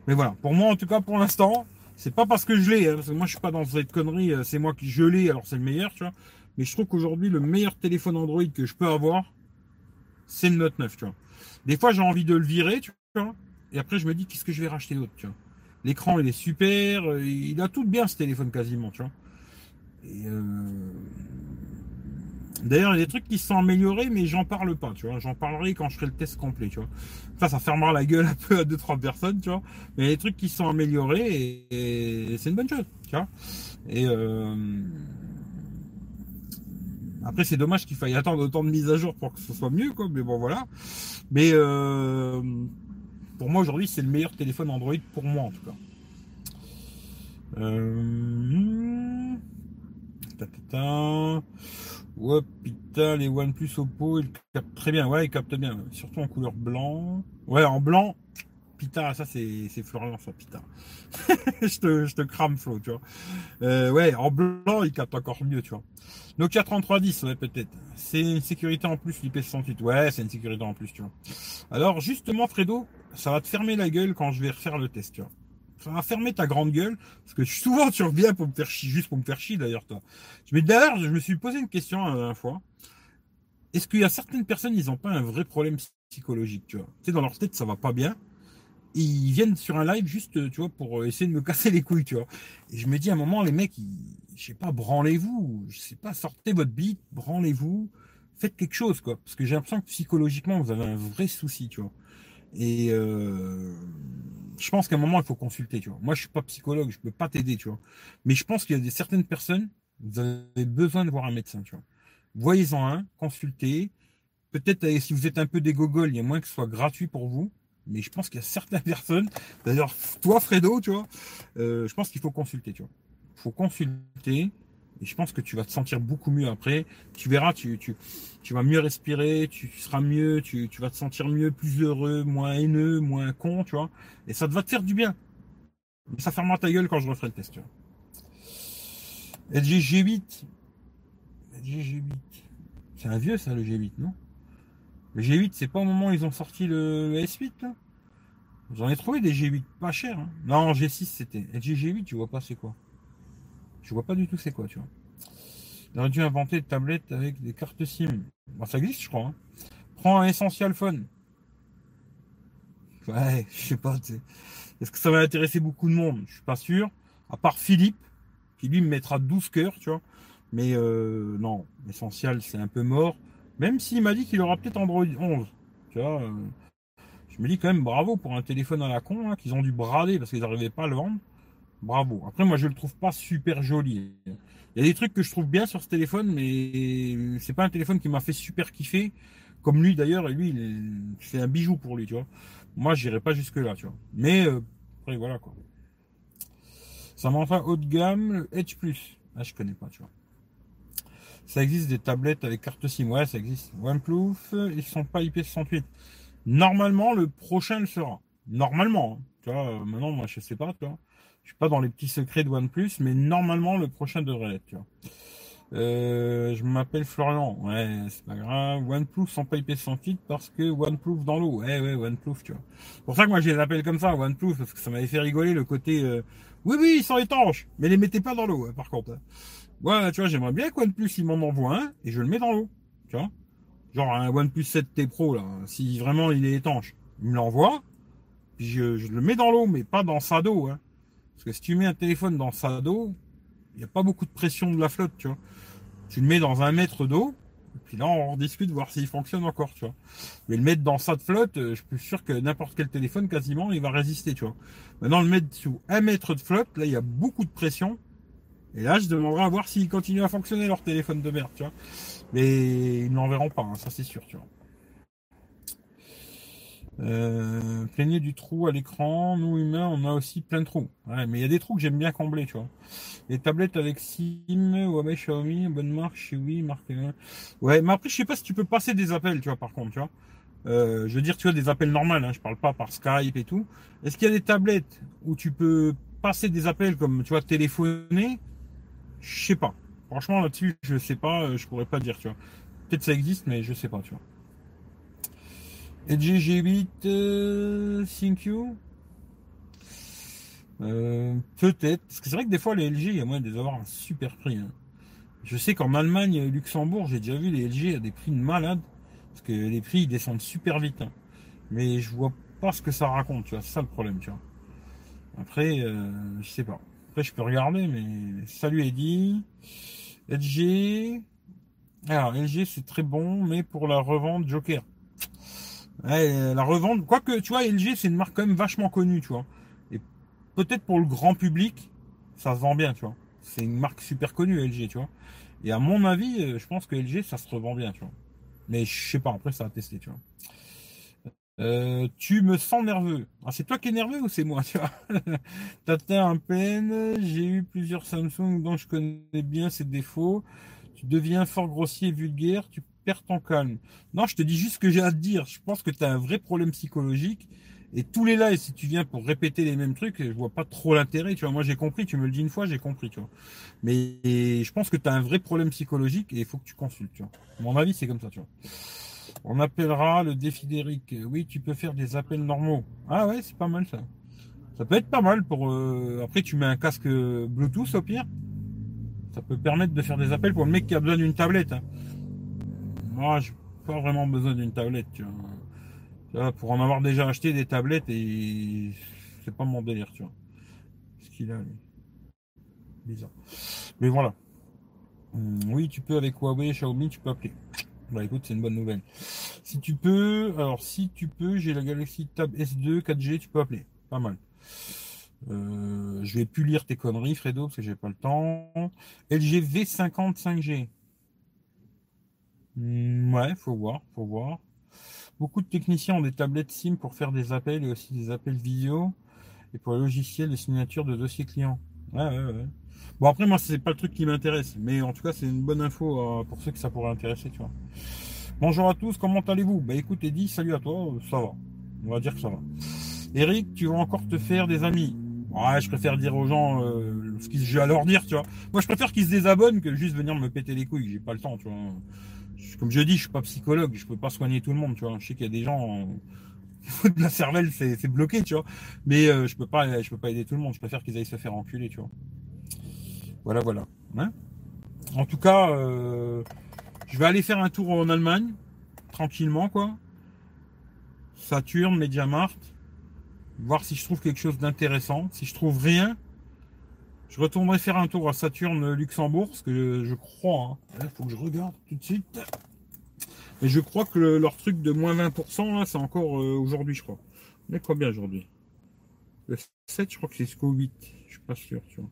Mais voilà, pour moi, en tout cas, pour l'instant, c'est pas parce que je l'ai, hein, moi, je suis pas dans cette connerie, c'est moi qui je l'ai, alors c'est le meilleur, tu vois. Mais je trouve qu'aujourd'hui, le meilleur téléphone Android que je peux avoir, c'est le Note 9, tu vois. Des fois, j'ai envie de le virer, tu vois. Et après, je me dis, qu'est-ce que je vais racheter d'autre, tu vois. L'écran, il est super, il a tout bien ce téléphone quasiment, tu vois. Euh, d'ailleurs, il y a des trucs qui se sont améliorés, mais j'en parle pas, tu vois. J'en parlerai quand je ferai le test complet, tu vois. Ça, ça fermera la gueule un peu à deux trois personnes, tu vois. Mais il y a des trucs qui sont améliorés et, c'est une bonne chose, tu vois. Et euh... après, c'est dommage qu'il faille attendre autant de mises à jour pour que ce soit mieux, quoi. Mais bon, voilà. Mais euh... pour moi, aujourd'hui, c'est le meilleur téléphone Android pour moi, en tout cas. Euh... Ouais, putain, les OnePlus Oppo, ils captent très bien. Ouais, ils captent bien. Surtout en couleur blanc. Ouais, en blanc. Putain, ça c'est, c'est Florian, ça, putain. je, te, je te crame, Flo, tu vois. Euh, ouais, en blanc, il capte encore mieux, tu vois. Nokia 3310, ouais, peut-être. C'est une sécurité en plus, l'IP68. Ouais, c'est une sécurité en plus, tu vois. Alors, justement, Fredo, ça va te fermer la gueule quand je vais refaire le test, tu vois ça va fermer ta grande gueule, parce que souvent tu reviens pour me faire chier, juste pour me faire chier d'ailleurs toi. Mais d'ailleurs, je me suis posé une question la dernière fois. Est-ce qu'il y a certaines personnes, ils n'ont pas un vrai problème psychologique, tu vois? Tu sais, dans leur tête, ça va pas bien. Ils viennent sur un live juste, tu vois, pour essayer de me casser les couilles, tu vois. Et je me dis à un moment, les mecs, ils, je sais pas, branlez-vous, je sais pas, sortez votre bite, branlez-vous, faites quelque chose, quoi. Parce que j'ai l'impression que psychologiquement, vous avez un vrai souci, tu vois. Et euh, je pense qu'à un moment, il faut consulter, tu vois. Moi, je suis pas psychologue, je peux pas t'aider, tu vois. Mais je pense qu'il y a des certaines personnes, vous avez besoin de voir un médecin, tu vois. Voyez-en un, consultez. Peut-être euh, si vous êtes un peu des gogoles, il y a moins que ce soit gratuit pour vous. Mais je pense qu'il y a certaines personnes, d'ailleurs toi Fredo, tu vois, euh, je pense qu'il faut consulter, tu vois. Il faut consulter. Et je pense que tu vas te sentir beaucoup mieux après. Tu verras, tu, tu, tu vas mieux respirer, tu, seras mieux, tu, tu, vas te sentir mieux, plus heureux, moins haineux, moins con, tu vois. Et ça va te faire du bien. Mais ça fermera ta gueule quand je referai le test, tu vois. LG G8. LG G8. C'est un vieux ça, le G8, non? Le G8, c'est pas au moment où ils ont sorti le, S8, là? J'en ai trouvé des G8 pas chers. Hein? Non, G6 c'était. LG G8, tu vois pas c'est quoi? Je vois pas du tout c'est quoi, tu vois. Il aurait dû inventer des tablettes avec des cartes SIM. Bon, ça existe, je crois. Hein. Prends un Essential Phone. Ouais, je sais pas. Est-ce que ça va intéresser beaucoup de monde? Je suis pas sûr. À part Philippe, qui lui me mettra 12 cœurs, tu vois. Mais euh, non, Essential, c'est un peu mort. Même s'il m'a dit qu'il aura peut-être Android 11. Tu tu vois. euh, je me dis quand même bravo pour un téléphone à la con, hein, qu'ils ont dû brader parce qu'ils n'arrivaient pas à le vendre. Bravo. Après, moi, je le trouve pas super joli. Il y a des trucs que je trouve bien sur ce téléphone, mais c'est pas un téléphone qui m'a fait super kiffer. Comme lui d'ailleurs, et lui, c'est un bijou pour lui, tu vois. Moi, j'irai pas jusque là, tu vois. Mais euh, après, voilà quoi. Ça m'en haut de gamme, le Edge Plus. Ah, je connais pas, tu vois. Ça existe des tablettes avec carte SIM, ouais, ça existe. OnePlus, ils sont pas IP68. Normalement, le prochain le sera. Normalement, hein. tu vois. euh, Maintenant, moi, je sais pas, tu vois. Je suis pas dans les petits secrets de OnePlus, mais normalement, le prochain devrait l'être, tu vois. Euh, je m'appelle Florian. Ouais, c'est pas grave. OnePlus sans pas IP68 parce que OnePlus dans l'eau. Ouais, ouais, OnePlus, tu vois. Pour ça que moi, je les appelle comme ça, OnePlus, parce que ça m'avait fait rigoler le côté, euh, oui, oui, ils sont étanches, mais les mettez pas dans l'eau, hein, par contre. hein. Ouais, tu vois, j'aimerais bien que OnePlus, il m'en envoie un, et je le mets dans l'eau. Tu vois? Genre un OnePlus 7T Pro, là, si vraiment il est étanche, il me l'envoie, puis je, je le mets dans l'eau, mais pas dans sa dos, hein. Parce que si tu mets un téléphone dans sa dos, il n'y a pas beaucoup de pression de la flotte, tu vois. Tu le mets dans un mètre d'eau, et puis là, on rediscute, voir s'il fonctionne encore, tu vois. Mais le mettre dans ça de flotte, euh, je suis sûr que n'importe quel téléphone, quasiment, il va résister, tu vois. Maintenant, le mettre sous un mètre de flotte, là, il y a beaucoup de pression. Et là, je demanderai à voir s'ils continuent à fonctionner leur téléphone de merde, tu vois. Mais ils ne l'enverront pas, hein, ça c'est sûr, tu vois. Euh, plaignez du trou à l'écran. Nous humains, on a aussi plein de trous. Mais il y a des trous que j'aime bien combler, tu vois. Les tablettes avec SIM, Huawei, Xiaomi, bonne marque, Xiaomi, marque. Ouais, mais après, je sais pas si tu peux passer des appels, tu vois, par contre, tu vois. Euh, je veux dire, tu vois, des appels normaux, hein, je parle pas par Skype et tout. Est-ce qu'il y a des tablettes où tu peux passer des appels comme, tu vois, téléphoner? Je sais pas. Franchement, là-dessus, je sais pas, euh, je pourrais pas dire, tu vois. Peut-être ça existe, mais je sais pas, tu vois. LG G8 euh, Thank you Euh, Peut-être. Parce que c'est vrai que des fois, les LG, il y a moyen de les avoir à un super prix. hein. Je sais qu'en Allemagne, Luxembourg, j'ai déjà vu les LG à des prix de malade. Parce que les prix, ils descendent super vite. hein. Mais je vois pas ce que ça raconte, tu vois. C'est ça le problème, tu vois. Après, euh, je sais pas. Après, je peux regarder, mais salut Eddy. LG. Alors, LG, c'est très bon, mais pour la revente Joker. Euh, la revente, quoique, tu vois, LG, c'est une marque quand même vachement connue, tu vois. Et peut-être pour le grand public, ça se vend bien, tu vois. C'est une marque super connue, LG, tu vois. Et à mon avis, euh, je pense que LG, ça se revend bien, tu vois. Mais je sais pas, après, ça a testé, tu vois. Euh, tu me sens nerveux. Ah, c'est toi qui es nerveux ou c'est moi, tu vois? T'atteins un peine. J'ai eu plusieurs Samsung dont je connais bien ses défauts. Tu deviens fort grossier et vulgaire. Tu perds ton calme. Non, je te dis juste ce que j'ai à te dire. Je pense que tu as un vrai problème psychologique. Et tous les lives, si tu viens pour répéter les mêmes trucs, je vois pas trop l'intérêt. Tu vois, moi j'ai compris. Tu me le dis une fois, j'ai compris. Tu vois. Mais je pense que tu as un vrai problème psychologique et il faut que tu consultes. Tu vois. Mon avis, c'est comme ça. Tu vois. On appellera le défi d'Eric. Oui, tu peux faire des appels normaux. Ah ouais, c'est pas mal ça. Ça peut être pas mal pour. euh, Après, tu mets un casque Bluetooth au pire. Ça peut permettre de faire des appels pour le mec qui a besoin d'une tablette. hein. Moi, j'ai pas vraiment besoin d'une tablette. Tu vois. Pour en avoir déjà acheté des tablettes et c'est pas mon délire, tu vois. Ce qu'il a. Bizarre. Mais voilà. Hum, Oui, tu peux avec Huawei, Xiaomi, tu peux appeler. Bah écoute, c'est une bonne nouvelle. Si tu peux, alors si tu peux, j'ai la Galaxy Tab S2 4G, tu peux appeler. Pas mal. Euh, je vais plus lire tes conneries, Fredo, parce que j'ai pas le temps. LG V50 5G. Hmm, ouais, faut voir, faut voir. Beaucoup de techniciens ont des tablettes SIM pour faire des appels et aussi des appels vidéo et pour les logiciels de signature de dossiers clients. Ouais, ouais, ouais. Bon après moi c'est pas le truc qui m'intéresse, mais en tout cas c'est une bonne info euh, pour ceux que ça pourrait intéresser, tu vois. Bonjour à tous, comment allez-vous? Bah écoute Eddy, salut à toi, euh, ça va. On va dire que ça va. Eric, tu vas encore te faire des amis? Ouais, je préfère dire aux gens euh, ce que j'ai à leur dire, tu vois. Moi je préfère qu'ils se désabonnent que juste venir me péter les couilles, j'ai pas le temps, tu vois. Comme je dis, je suis pas psychologue, je peux pas soigner tout le monde, tu vois. Je sais qu'il y a des gens euh, de la cervelle, c'est bloqué, tu vois. Mais euh, je peux pas, je peux pas aider tout le monde. Je préfère qu'ils aillent se faire enculer, tu vois. Voilà, voilà. Hein en tout cas, euh, je vais aller faire un tour en Allemagne, tranquillement, quoi. Saturne, Mediamart, voir si je trouve quelque chose d'intéressant. Si je trouve rien, je retournerai faire un tour à Saturne, Luxembourg, parce que je, crois. Il faut que je regarde tout de suite. Et je crois que leur truc de moins 20%, là, c'est encore euh, aujourd'hui, je crois. On est combien aujourd'hui? Le 7, je crois que c'est jusqu'au 8. Je suis pas sûr, tu vois.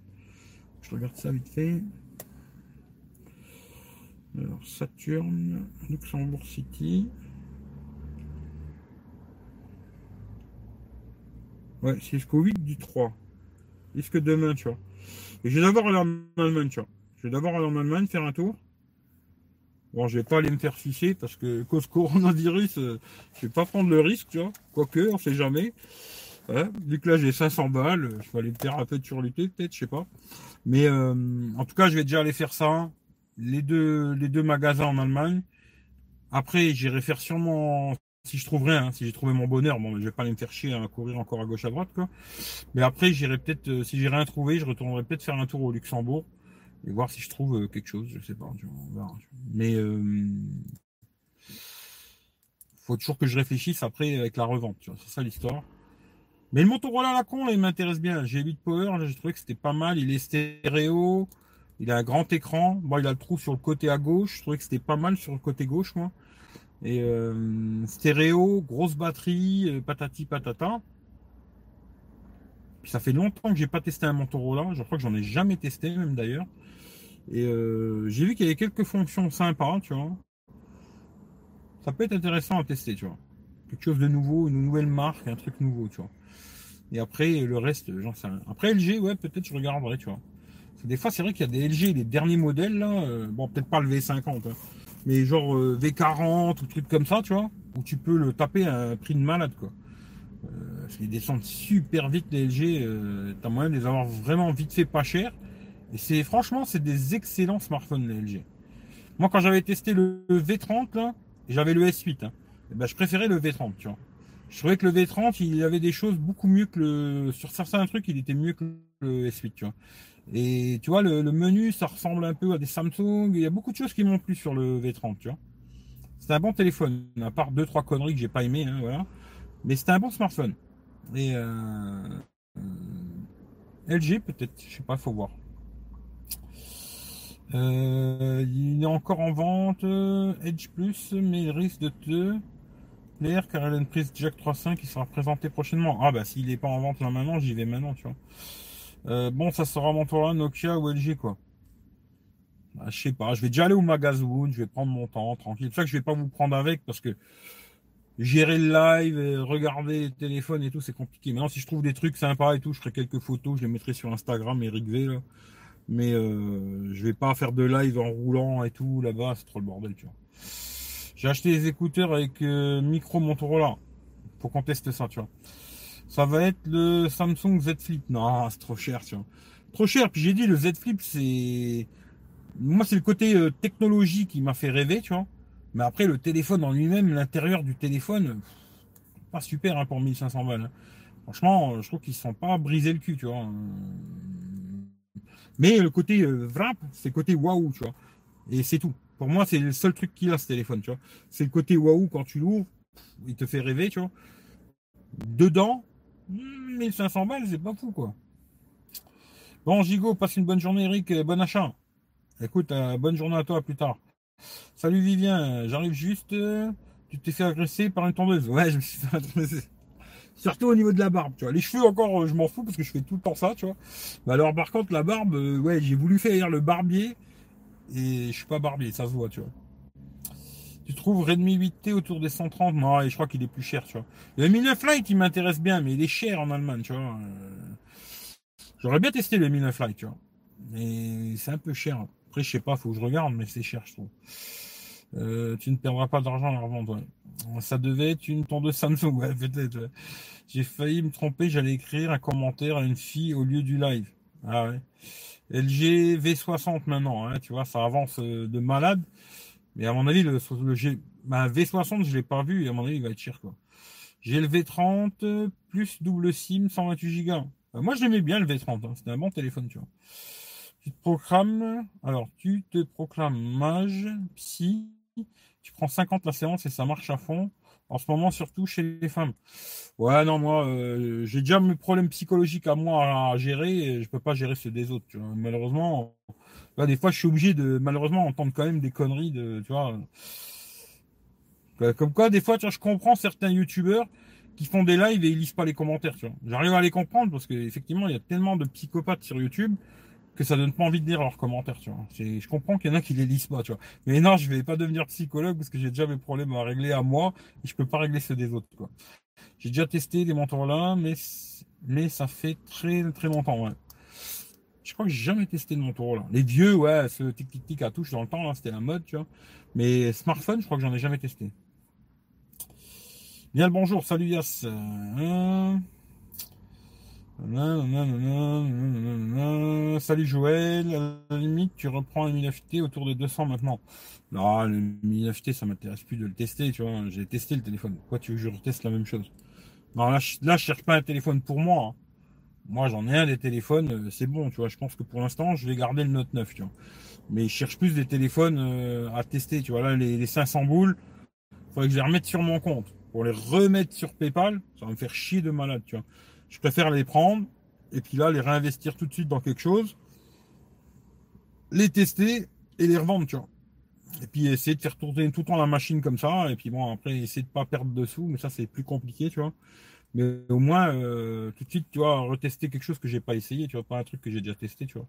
Je regarde ça vite fait. Alors, Saturne, Luxembourg City. Ouais, c'est jusqu'au 8 du 3. Jusque demain, tu vois? Et je vais d'abord aller en Allemagne, tu vois. Je vais d'abord aller en Allemagne faire un tour. Bon, je vais pas aller me faire ficher parce que cause coronavirus, euh, je vais pas prendre le risque, tu vois. Quoique, on sait jamais. vu que là j'ai 500 balles, je vais aller me faire un peu de surlutter, peut-être, je sais pas. Mais euh, en tout cas, je vais déjà aller faire ça. Les deux, les deux magasins en Allemagne. Après, j'irai faire sûrement si je trouve rien, hein, si j'ai trouvé mon bonheur, bon, je vais pas aller me faire chier à courir encore à gauche à droite. Mais après, j'irai peut-être, euh, si j'ai rien trouvé, je retournerai peut-être faire un tour au Luxembourg et voir si je trouve euh, quelque chose, je sais pas. Mais euh, faut toujours que je réfléchisse après avec la revente, c'est ça l'histoire. Mais le Motorola la con, il m'intéresse bien. J'ai 8 Power, j'ai trouvé que c'était pas mal. Il est stéréo, il a un grand écran. Bon, il a le trou sur le côté à gauche. Je trouvais que c'était pas mal sur le côté gauche, moi. Et euh, stéréo, grosse batterie, euh, patati patata. ça fait longtemps que j'ai pas testé un Motorola. Je crois que j'en ai jamais testé même d'ailleurs. Et euh, j'ai vu qu'il y avait quelques fonctions sympas, tu vois. Ça peut être intéressant à tester, tu vois. Quelque chose de nouveau, une nouvelle marque, un truc nouveau, tu vois. Et après, le reste, j'en sais rien. Après LG, ouais, peut-être je regarderai, tu vois. Des fois, c'est vrai qu'il y a des LG, les derniers modèles, là, bon, peut-être pas le V50, hein mais genre euh, V40 ou truc comme ça, tu vois, où tu peux le taper à un prix de malade, quoi. Euh, ils descendent super vite les LG, euh, t'as moyen de les avoir vraiment vite fait pas cher. Et c'est franchement, c'est des excellents smartphones les LG. Moi, quand j'avais testé le V30 là, j'avais le S8, hein, eh ben, je préférais le V30, tu vois. Je trouvais que le V30, il avait des choses beaucoup mieux que le. Sur certains trucs, il était mieux que le S8, tu vois. Et tu vois, le, menu, ça ressemble un peu à des Samsung. Il y a beaucoup de choses qui m'ont plu sur le V30, tu vois. C'est un bon téléphone, à part deux trois conneries que j'ai pas aimé, hein, voilà. Mais c'était un bon smartphone. Et euh, euh LG peut-être, je sais pas, faut voir. Euh, il est encore en vente euh, Edge Plus, mais il risque de te plaire car elle a Jack 3.5 qui sera présentée prochainement. Ah bah s'il est pas en vente là maintenant, j'y vais maintenant, tu vois. Euh, bon, ça sera mon tour là, Nokia ou LG, quoi. Bah, je sais pas, je vais déjà aller au magasin, je vais prendre mon temps, tranquille. C'est ça que je vais pas vous prendre avec parce que gérer le live, regarder les téléphones et tout, c'est compliqué. Maintenant, si je trouve des trucs sympas et tout, je ferai quelques photos, je les mettrai sur Instagram, Eric V. Mais euh, je vais pas faire de live en roulant et tout là-bas, c'est trop le bordel, tu vois. J'ai acheté des écouteurs avec euh, micro Motorola. Faut qu'on teste ça, tu vois. Ça va être le Samsung Z Flip. Non, c'est trop cher, tu vois. Trop cher. Puis j'ai dit, le Z Flip, c'est. Moi, c'est le côté euh, technologie qui m'a fait rêver, tu vois. Mais après, le téléphone en lui-même, l'intérieur du téléphone, pas super hein, pour 1500 balles. Hein. Franchement, je trouve qu'ils ne sont pas brisés le cul, tu vois. Mais le côté euh, vrap, c'est le côté waouh, tu vois. Et c'est tout. Pour moi, c'est le seul truc qu'il a, ce téléphone, tu vois. C'est le côté waouh quand tu l'ouvres, il te fait rêver, tu vois. Dedans, 1500 balles, c'est pas fou, quoi. Bon, Gigo, passe une bonne journée, Eric. Bon achat. Écoute, euh, bonne journée à toi, plus tard. Salut Vivien, j'arrive juste. Euh, tu t'es fait agresser par une tondeuse. Ouais, je me suis fait agresser. Surtout au niveau de la barbe, tu vois. Les cheveux, encore, euh, je m'en fous parce que je fais tout le temps ça, tu vois. Mais alors, par contre, la barbe, ouais, j'ai voulu faire le barbier et je suis pas barbier, ça se voit, tu vois. Tu trouves Redmi 8T autour des 130 Non, je crois qu'il est plus cher, tu vois. Le Mi 9 Lite, il m'intéresse bien, mais il est cher en Allemagne, tu vois. Euh, j'aurais bien testé le Mi 9 Lite, tu vois. Mais c'est un peu cher. Après, je sais pas, faut que je regarde, mais c'est cher, je trouve. Euh, tu ne perdras pas d'argent à la revente. Ça devait être une de Samsung, ouais, peut-être. J'ai failli me tromper, j'allais écrire un commentaire à une fille au lieu du live. Ah ouais. LG V60 maintenant, hein, tu vois, ça avance euh, de malade. Mais à mon avis, le, le G, bah, V60, je l'ai pas vu, et à mon avis, il va être cher, quoi. J'ai le V30, plus double SIM, 128 Go. Euh, moi, j'aimais bien le V30, hein. c'était un bon téléphone, tu vois. Tu te proclames, alors, tu te proclames mage, psy, tu prends 50 la séance et ça marche à fond. En ce moment, surtout chez les femmes. Ouais, non, moi, euh, j'ai déjà mes problèmes psychologiques à moi à gérer et je peux pas gérer ceux des autres. Tu vois. Malheureusement, des fois, je suis obligé de, malheureusement, entendre quand même des conneries de, tu vois. Comme quoi, des fois, tu vois, je comprends certains youtubeurs qui font des lives et ils lisent pas les commentaires, tu vois. J'arrive à les comprendre parce qu'effectivement, il y a tellement de psychopathes sur YouTube que ça donne pas envie de lire leurs commentaires, tu vois. Je comprends qu'il y en a qui les lisent pas, tu vois. Mais non, je vais pas devenir psychologue parce que j'ai déjà mes problèmes à régler à moi et je peux pas régler ceux des autres, quoi. J'ai déjà testé des montants là, mais, mais ça fait très, très longtemps, ouais. Je crois que j'ai jamais testé de montant là. Les vieux, ouais, ce tic tic tic à touche dans le temps, là, c'était la mode, tu vois. Mais smartphone, je crois que j'en ai jamais testé. Bien le bonjour, salut Yass. Salut Joël, à la limite tu reprends un 1000 autour de 200 maintenant. Non, le 1000 ça m'intéresse plus de le tester, tu vois. J'ai testé le téléphone. Pourquoi tu veux que je reteste la même chose? Non, là, je, là, je cherche pas un téléphone pour moi. Hein. Moi, j'en ai un des téléphones, euh, c'est bon, tu vois. Je pense que pour l'instant, je vais garder le Note 9, tu vois. Mais je cherche plus des téléphones euh, à tester, tu vois. Là, les, les 500 boules, faudrait que je les remette sur mon compte. Pour les remettre sur PayPal, ça va me faire chier de malade, tu vois. Je préfère les prendre et puis là, les réinvestir tout de suite dans quelque chose, les tester et les revendre, tu vois. Et puis essayer de faire tourner tout le temps la machine comme ça. Et puis bon, après, essayer de pas perdre de sous, mais ça, c'est plus compliqué, tu vois. Mais au moins, euh, tout de suite, tu vois, retester quelque chose que j'ai pas essayé, tu vois, pas un truc que j'ai déjà testé, tu vois.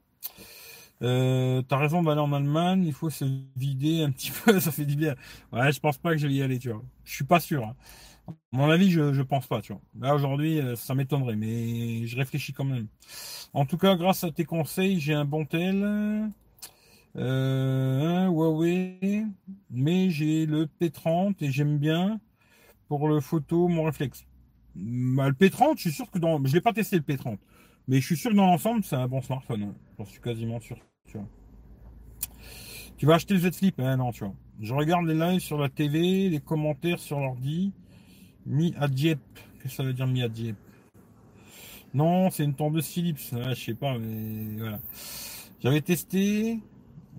Euh, t'as raison d'aller en Allemagne, il faut se vider un petit peu, ça fait du bien. Ouais, je pense pas que je vais y aller, tu vois. Je suis pas sûr. Hein. À mon avis, je, je pense pas, tu vois. Là, aujourd'hui, euh, ça m'étonnerait, mais je réfléchis quand même. En tout cas, grâce à tes conseils, j'ai un bon tel, un Huawei, mais j'ai le P30 et j'aime bien pour le photo mon réflexe. Bah, le P30, je suis sûr que dans, je l'ai pas testé le P30, mais je suis sûr que dans l'ensemble, c'est un bon smartphone. Hein. J'en suis quasiment sûr, tu vas acheter le Z Flip, hein, tu vois. Je regarde les lives sur la TV, les commentaires sur l'ordi. Mi Adjep. Qu'est-ce que ça veut dire Mi Adjep Non, c'est une tondeuse Philips. je sais pas, mais voilà. J'avais testé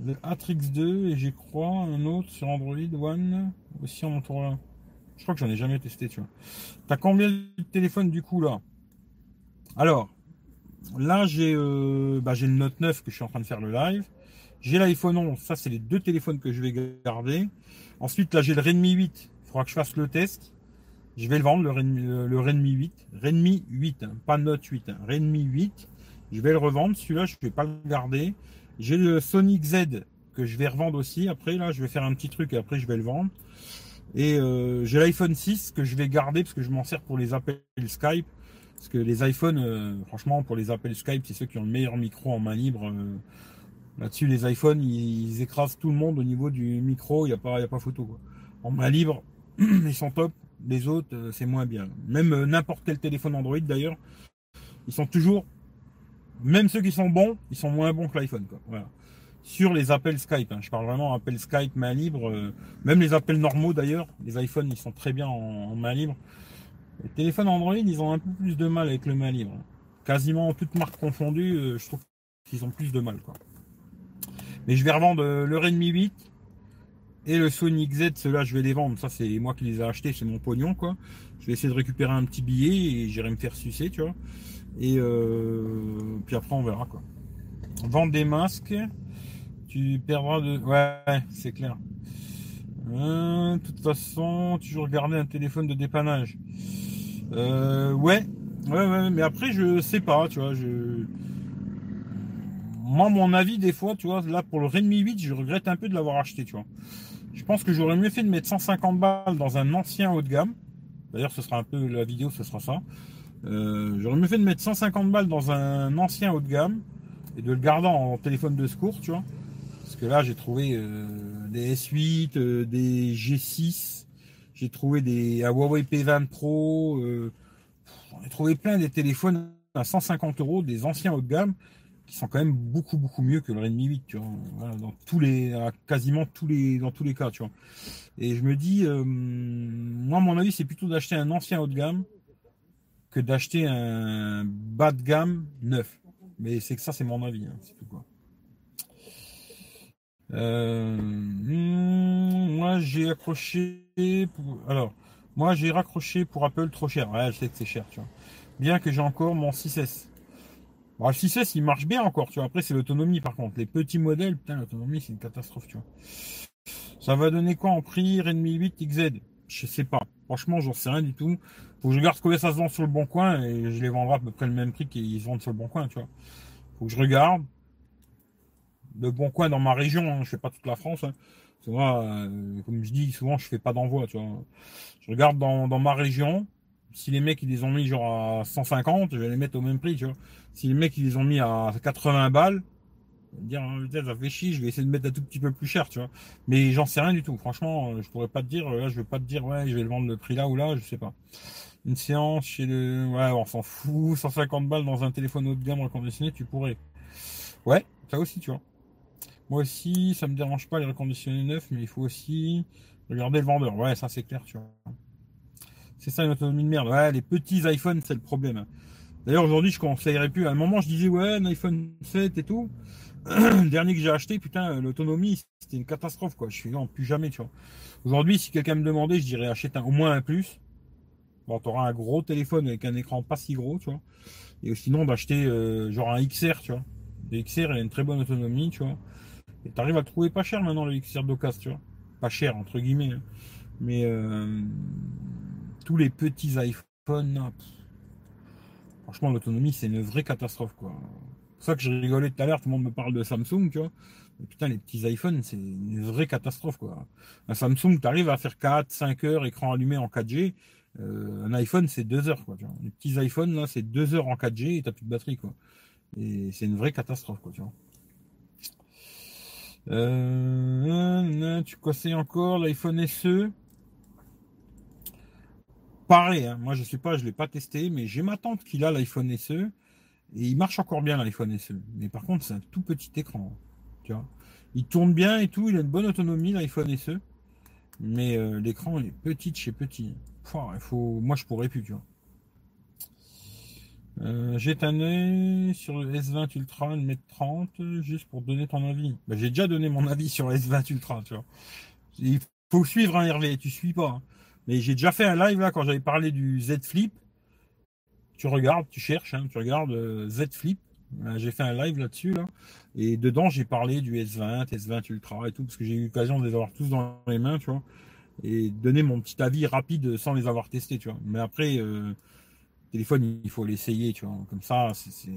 le Atrix 2 et j'ai crois un autre sur Android One aussi en là. Je crois que j'en ai jamais testé, tu vois. T'as combien de téléphones du coup là? Alors, là j'ai euh, bah, le Note 9 que je suis en train de faire le live. J'ai l'iPhone 11, ça c'est les deux téléphones que je vais garder. Ensuite là j'ai le Redmi 8, il faudra que je fasse le test. Je vais le vendre, le Redmi, le Redmi 8. Redmi 8, hein, pas Note 8. Hein, Redmi 8. Je vais le revendre. Celui-là, je ne vais pas le garder. J'ai le Sonic Z que je vais revendre aussi. Après, là, je vais faire un petit truc et après, je vais le vendre. Et euh, j'ai l'iPhone 6 que je vais garder parce que je m'en sers pour les appels Skype. Parce que les iPhones, euh, franchement, pour les appels Skype, c'est ceux qui ont le meilleur micro en main libre. Euh, là-dessus, les iPhones, ils, écrasent tout le monde au niveau du micro. Il n'y a, pas, a pas photo. En main libre, ils sont top. Les autres, euh, c'est moins bien. Même euh, n'importe quel téléphone Android d'ailleurs, ils sont toujours, même ceux qui sont bons, ils sont moins bons que l'iPhone. Voilà. Sur les appels Skype, hein. je parle vraiment appels Skype main libre, euh, même les appels normaux d'ailleurs, les iPhones ils sont très bien en, main libre. Les téléphones Android, ils ont un peu plus de mal avec le main libre. Quasiment toutes marques confondues, je trouve qu'ils ont plus de mal. Quoi. Mais je vais revendre le Redmi 8 et le Sonic Z, ceux-là, je vais les vendre. Ça, c'est moi qui les ai achetés, c'est mon pognon, quoi. Je vais essayer de récupérer un petit billet et j'irai me faire sucer, tu vois. Et euh, puis après, on verra, quoi. Vendre des masques, tu perdras de. Ouais, c'est clair. Euh, de toute façon, toujours garder un téléphone de dépannage. Euh, ouais, ouais, ouais, mais après, je sais pas, tu vois. Moi, mon avis, des fois, tu vois, là, pour le Redmi 8, je regrette un peu de l'avoir acheté, tu vois. Je pense que j'aurais mieux fait de mettre 150 balles dans un ancien haut de gamme. D'ailleurs, ce sera un peu la vidéo, ce sera ça. Euh, j'aurais mieux fait de mettre 150 balles dans un ancien haut de gamme et de le garder en téléphone de secours, tu vois. Que là, j'ai trouvé euh, des S8, euh, des G6, j'ai trouvé des Huawei P20 Pro, j'ai trouvé plein des téléphones à 150 euros, des anciens haut de gamme qui sont quand même beaucoup beaucoup mieux que le Redmi 8 tu vois. Dans tous les quasiment tous les dans tous les cas tu vois. Et je me dis euh, moi mon avis c'est plutôt d'acheter un ancien haut de gamme que d'acheter un bas de gamme neuf. Mais c'est que ça c'est mon avis hein, c'est tout quoi euh, moi j'ai accroché pour, alors moi j'ai raccroché pour Apple trop cher ouais je sais que c'est cher tu vois bien que j'ai encore mon 6S Bon, le 6S, il marche bien encore, tu vois. Après, c'est l'autonomie, par contre. Les petits modèles, putain, l'autonomie, c'est une catastrophe, tu vois. Ça va donner quoi en prix Redmi 8 XZ Je sais pas. Franchement, j'en sais rien du tout. Faut que je regarde combien ça se vend sur le bon coin et je les vendrai à peu près le même prix qu'ils vendent sur le bon coin, tu vois. Faut que je regarde. Le bon coin dans ma région, hein, je fais pas toute la France. Hein. moi, euh, comme je dis souvent, je fais pas d'envoi, tu vois. Je regarde dans, dans ma région. Si les mecs ils les ont mis genre à 150, je vais les mettre au même prix, tu vois. Si les mecs ils les ont mis à 80 balles, dire ça fait chier, je vais essayer de mettre un tout petit peu plus cher, tu vois. Mais j'en sais rien du tout. Franchement, euh, je pourrais pas te dire, là, je vais pas te dire, ouais, je vais le vendre le prix là ou là, je sais pas. Une séance chez le, ouais, on s'en fout, 150 balles dans un téléphone haut de gamme reconditionné, tu pourrais. Ouais, ça aussi, tu vois. Moi aussi, ça me dérange pas les reconditionnés neufs, mais il faut aussi regarder le vendeur. Ouais, ça c'est clair, tu vois. C'est ça une autonomie de merde. Ouais, les petits iPhones, c'est le problème. D'ailleurs, aujourd'hui, je conseillerais plus. À un moment, je disais, ouais, un iPhone 7 et tout. le dernier que j'ai acheté, putain, l'autonomie, c'était une catastrophe, quoi. Je suis en plus jamais, tu vois. Aujourd'hui, si quelqu'un me demandait, je dirais achète un, au moins un plus. Bon, t'auras un gros téléphone avec un écran pas si gros, tu vois. Et sinon, d'acheter euh, genre un XR, tu vois. Le XR, il a une très bonne autonomie, tu vois. T'arrives à le trouver pas cher maintenant, XR d'Ocas, tu vois. Pas cher, entre guillemets. Hein. Mais euh, tous les petits iPhones, franchement, l'autonomie, c'est une vraie catastrophe, quoi pour ça que je rigolais tout à l'heure, tout le monde me parle de Samsung, tu vois. putain, les petits iPhones, c'est une vraie catastrophe, quoi. Un Samsung, tu arrives à faire 4, 5 heures, écran allumé en 4G. Euh, un iPhone, c'est 2 heures, quoi. Les petits iPhones, là, c'est 2 heures en 4G et t'as plus de batterie, quoi. Et c'est une vraie catastrophe, quoi, tu vois. Euh, tu conseilles encore l'iPhone SE Pareil, hein. moi je sais pas, je l'ai pas testé, mais j'ai ma tante qui a l'iPhone SE. Et il marche encore bien l'iPhone SE. Mais par contre, c'est un tout petit écran. Tu vois. Il tourne bien et tout, il a une bonne autonomie l'iPhone SE. Mais euh, l'écran est petit chez petit. faut... Moi je pourrais plus, tu vois. Euh, j'ai tanné sur le S20 Ultra 1m30 juste pour donner ton avis. Bah, j'ai déjà donné mon avis sur le S20 Ultra, tu vois. Il faut suivre un Hervé, tu suis pas. Hein. Mais j'ai déjà fait un live là quand j'avais parlé du Z Flip tu regardes, tu cherches, hein, tu regardes euh, Z Flip. J'ai fait un live là-dessus, là, et dedans j'ai parlé du S20, S20 Ultra et tout, parce que j'ai eu l'occasion de les avoir tous dans les mains, tu vois, et donner mon petit avis rapide sans les avoir testés, tu vois. Mais après, euh, téléphone, il faut l'essayer, tu vois. Comme ça, c'est.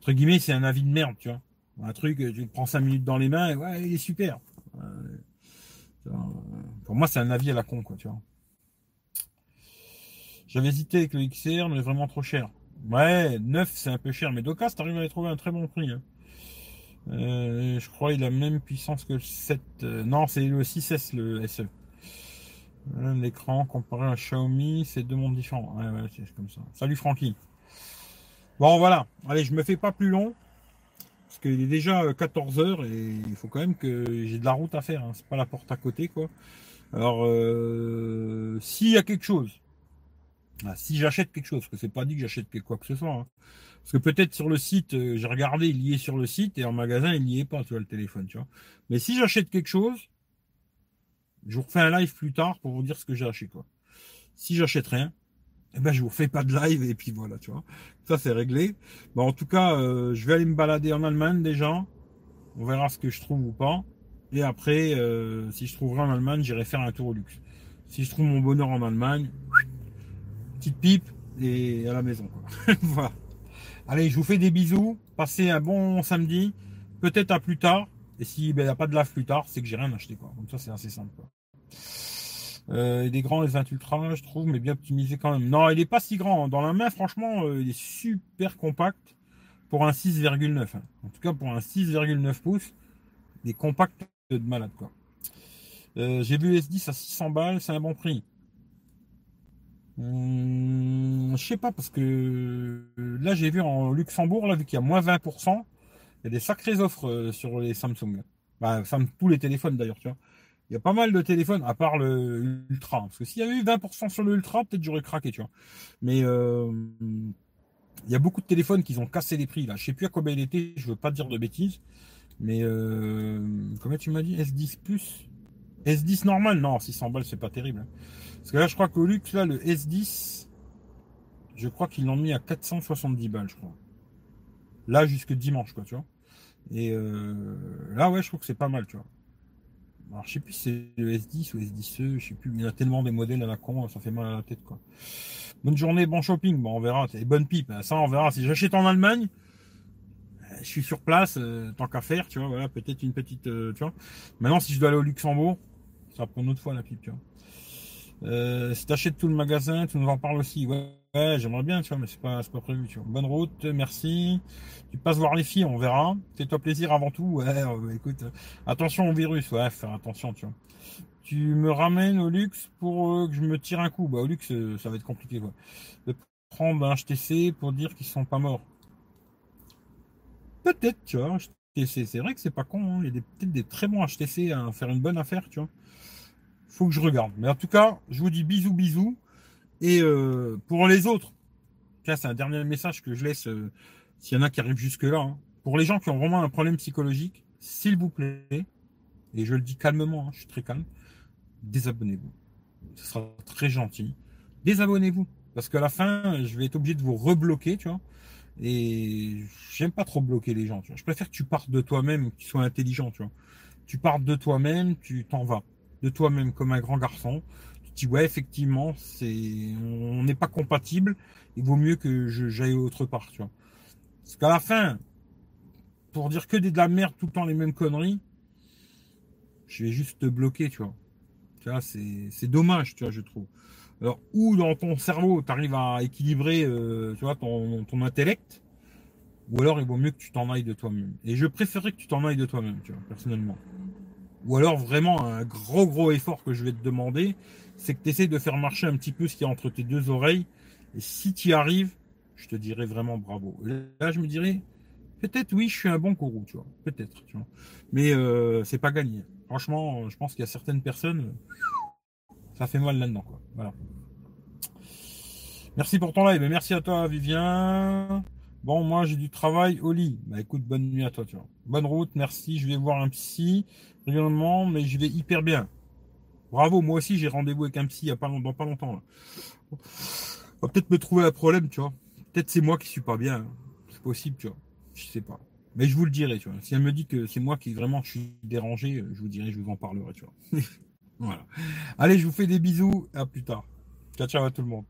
Entre guillemets, c'est un avis de merde, tu vois. Un truc, tu le prends 5 minutes dans les mains et ouais, il est super. pour moi, c'est un avis à la con, quoi, tu vois. J'avais hésité avec le XR, mais vraiment trop cher. Ouais, 9 c'est un peu cher, mais Docas, t'arrives à les trouver un très bon prix. Hein. Euh, je crois qu'il a la même puissance que le 7. Euh, non, c'est le 6S, le SE. L'écran comparé à Xiaomi, c'est deux mondes différents. C'est comme ça. Salut Francky. Bon, voilà. Allez, je me fais pas plus long. Parce qu'il est déjà 14 euh, heures et il faut quand même que j'ai de la route à faire. Hein. C'est pas la porte à côté, quoi. Alors, euh, s'il y a quelque chose, ah, si j'achète quelque chose, parce que c'est pas dit que j'achète quoi que ce soit. Hein. Parce que peut-être sur le site, euh, j'ai regardé, il y est sur le site, et en magasin, il n'y est pas, tu vois, le téléphone, tu vois. Mais si j'achète quelque chose, je vous refais un live plus tard pour vous dire ce que j'ai acheté, quoi. Si j'achète rien, eh ben, je vous fais pas de live, et puis voilà, tu vois. Ça, c'est réglé. Bon, en tout cas, euh, je vais aller me balader en Allemagne déjà. On verra ce que je trouve ou pas. Et après, euh, si je trouverai en Allemagne, j'irai faire un tour au luxe. Si je trouve mon bonheur en Allemagne, petite pipe et à la maison. voilà. Allez, je vous fais des bisous. Passez un bon samedi. Peut-être à plus tard. Et si ben, il n'y a pas de lave plus tard, c'est que j'ai rien acheté. Quoi. Donc ça, c'est assez simple. Quoi. Euh, des grands S20 Ultra, je trouve, mais bien optimisé quand même. Non, il est pas si grand. Dans la main, franchement, euh, il est super compact pour un 6,9. Hein. En tout cas, pour un 6,9 pouces, il est compact de malade. quoi. Euh, j'ai vu S10 à 600 balles, c'est un bon prix. Hum, je sais pas, parce que euh, là, j'ai vu en Luxembourg, là, vu qu'il y a moins 20%, il y a des sacrées offres sur les Samsung. Bah, tous les téléphones d'ailleurs, tu vois. Il y a pas mal de téléphones, à part le Ultra. Parce que s'il y avait eu 20% sur le Ultra, peut-être j'aurais craqué, tu vois. Mais euh, il y a beaucoup de téléphones qui ont cassé les prix, là. Je sais plus à combien il était, je veux pas dire de bêtises. Mais euh, comment tu m'as dit? S10 Plus? S10 normal? Non, 600 balles, c'est pas terrible. Hein. Parce que là, je crois qu'au luxe, là, le S10, je crois qu'ils l'ont mis à 470 balles, je crois. Là, jusque dimanche, quoi, tu vois. Et euh, là, ouais, je trouve que c'est pas mal, tu vois. Alors, je sais plus si c'est le S10 ou S10e, je sais plus, mais il y a tellement des modèles à la con, ça fait mal à la tête, quoi. Bonne journée, bon shopping, bon, on verra, bonne pipe, ça, on verra. Si j'achète en Allemagne, euh, je suis sur place, euh, tant qu'à faire, tu vois, voilà, peut-être une petite, euh, tu vois. Maintenant, si je dois aller au Luxembourg, ça prend une autre fois la pipe, tu vois. Euh, si t'achètes tout le magasin, tu nous en parles aussi. Ouais, ouais j'aimerais bien, tu vois, mais c'est pas, pas prévu, tu vois. Bonne route, merci. Tu passes voir les filles, on verra. Fais-toi plaisir avant tout. Ouais, euh, écoute, attention au virus, ouais, faire attention, tu vois. Tu me ramènes au luxe pour euh, que je me tire un coup. Bah, au luxe, ça va être compliqué, quoi. De prendre un HTC pour dire qu'ils sont pas morts. Peut-être, tu vois. HTC, c'est vrai que c'est pas con. Hein. Il y a peut-être des très bons HTC à faire une bonne affaire, tu vois faut que je regarde. Mais en tout cas, je vous dis bisous, bisous. Et euh, pour les autres, c'est un dernier message que je laisse euh, s'il y en a qui arrivent jusque-là. Hein. Pour les gens qui ont vraiment un problème psychologique, s'il vous plaît, et je le dis calmement, hein, je suis très calme, désabonnez-vous. Ce sera très gentil. Désabonnez-vous. Parce qu'à la fin, je vais être obligé de vous rebloquer, tu vois. Et j'aime pas trop bloquer les gens. Tu vois. Je préfère que tu partes de toi-même, que tu sois intelligent, tu vois. Tu partes de toi-même, tu t'en vas de toi-même comme un grand garçon. Dis ouais effectivement c'est on n'est pas compatible. Il vaut mieux que j'aille autre part, tu vois. Parce qu'à la fin, pour dire que des de la merde tout le temps les mêmes conneries, je vais juste te bloquer, tu vois. Tu vois, c'est dommage, tu vois, je trouve. Alors, ou dans ton cerveau, tu arrives à équilibrer, euh, tu vois, ton, ton intellect, ou alors il vaut mieux que tu t'en ailles de toi-même. Et je préférerais que tu t'en ailles de toi-même, tu vois, personnellement. Ou alors vraiment un gros gros effort que je vais te demander, c'est que tu essaies de faire marcher un petit peu ce qu'il y a entre tes deux oreilles. Et si tu arrives, je te dirais vraiment bravo. Là, je me dirais, peut-être oui, je suis un bon courroux, tu vois. Peut-être, tu vois. Mais euh, c'est pas gagné. Franchement, je pense qu'il y a certaines personnes, ça fait mal là-dedans, quoi. Voilà. Merci pour ton live. Merci à toi, Vivien. Bon, moi, j'ai du travail au lit. Bah, écoute, bonne nuit à toi, tu vois. Bonne route, merci. Je vais voir un psy régulièrement, mais je vais hyper bien. Bravo, moi aussi, j'ai rendez-vous avec un psy il y a pas, dans pas longtemps. On va peut-être me trouver un problème, tu vois. Peut-être c'est moi qui suis pas bien. C'est possible, tu vois. Je sais pas. Mais je vous le dirai, tu vois. Si elle me dit que c'est moi qui vraiment je suis dérangé, je vous dirai, je vous en parlerai, tu vois. voilà. Allez, je vous fais des bisous. À plus tard. Ciao, ciao à tout le monde.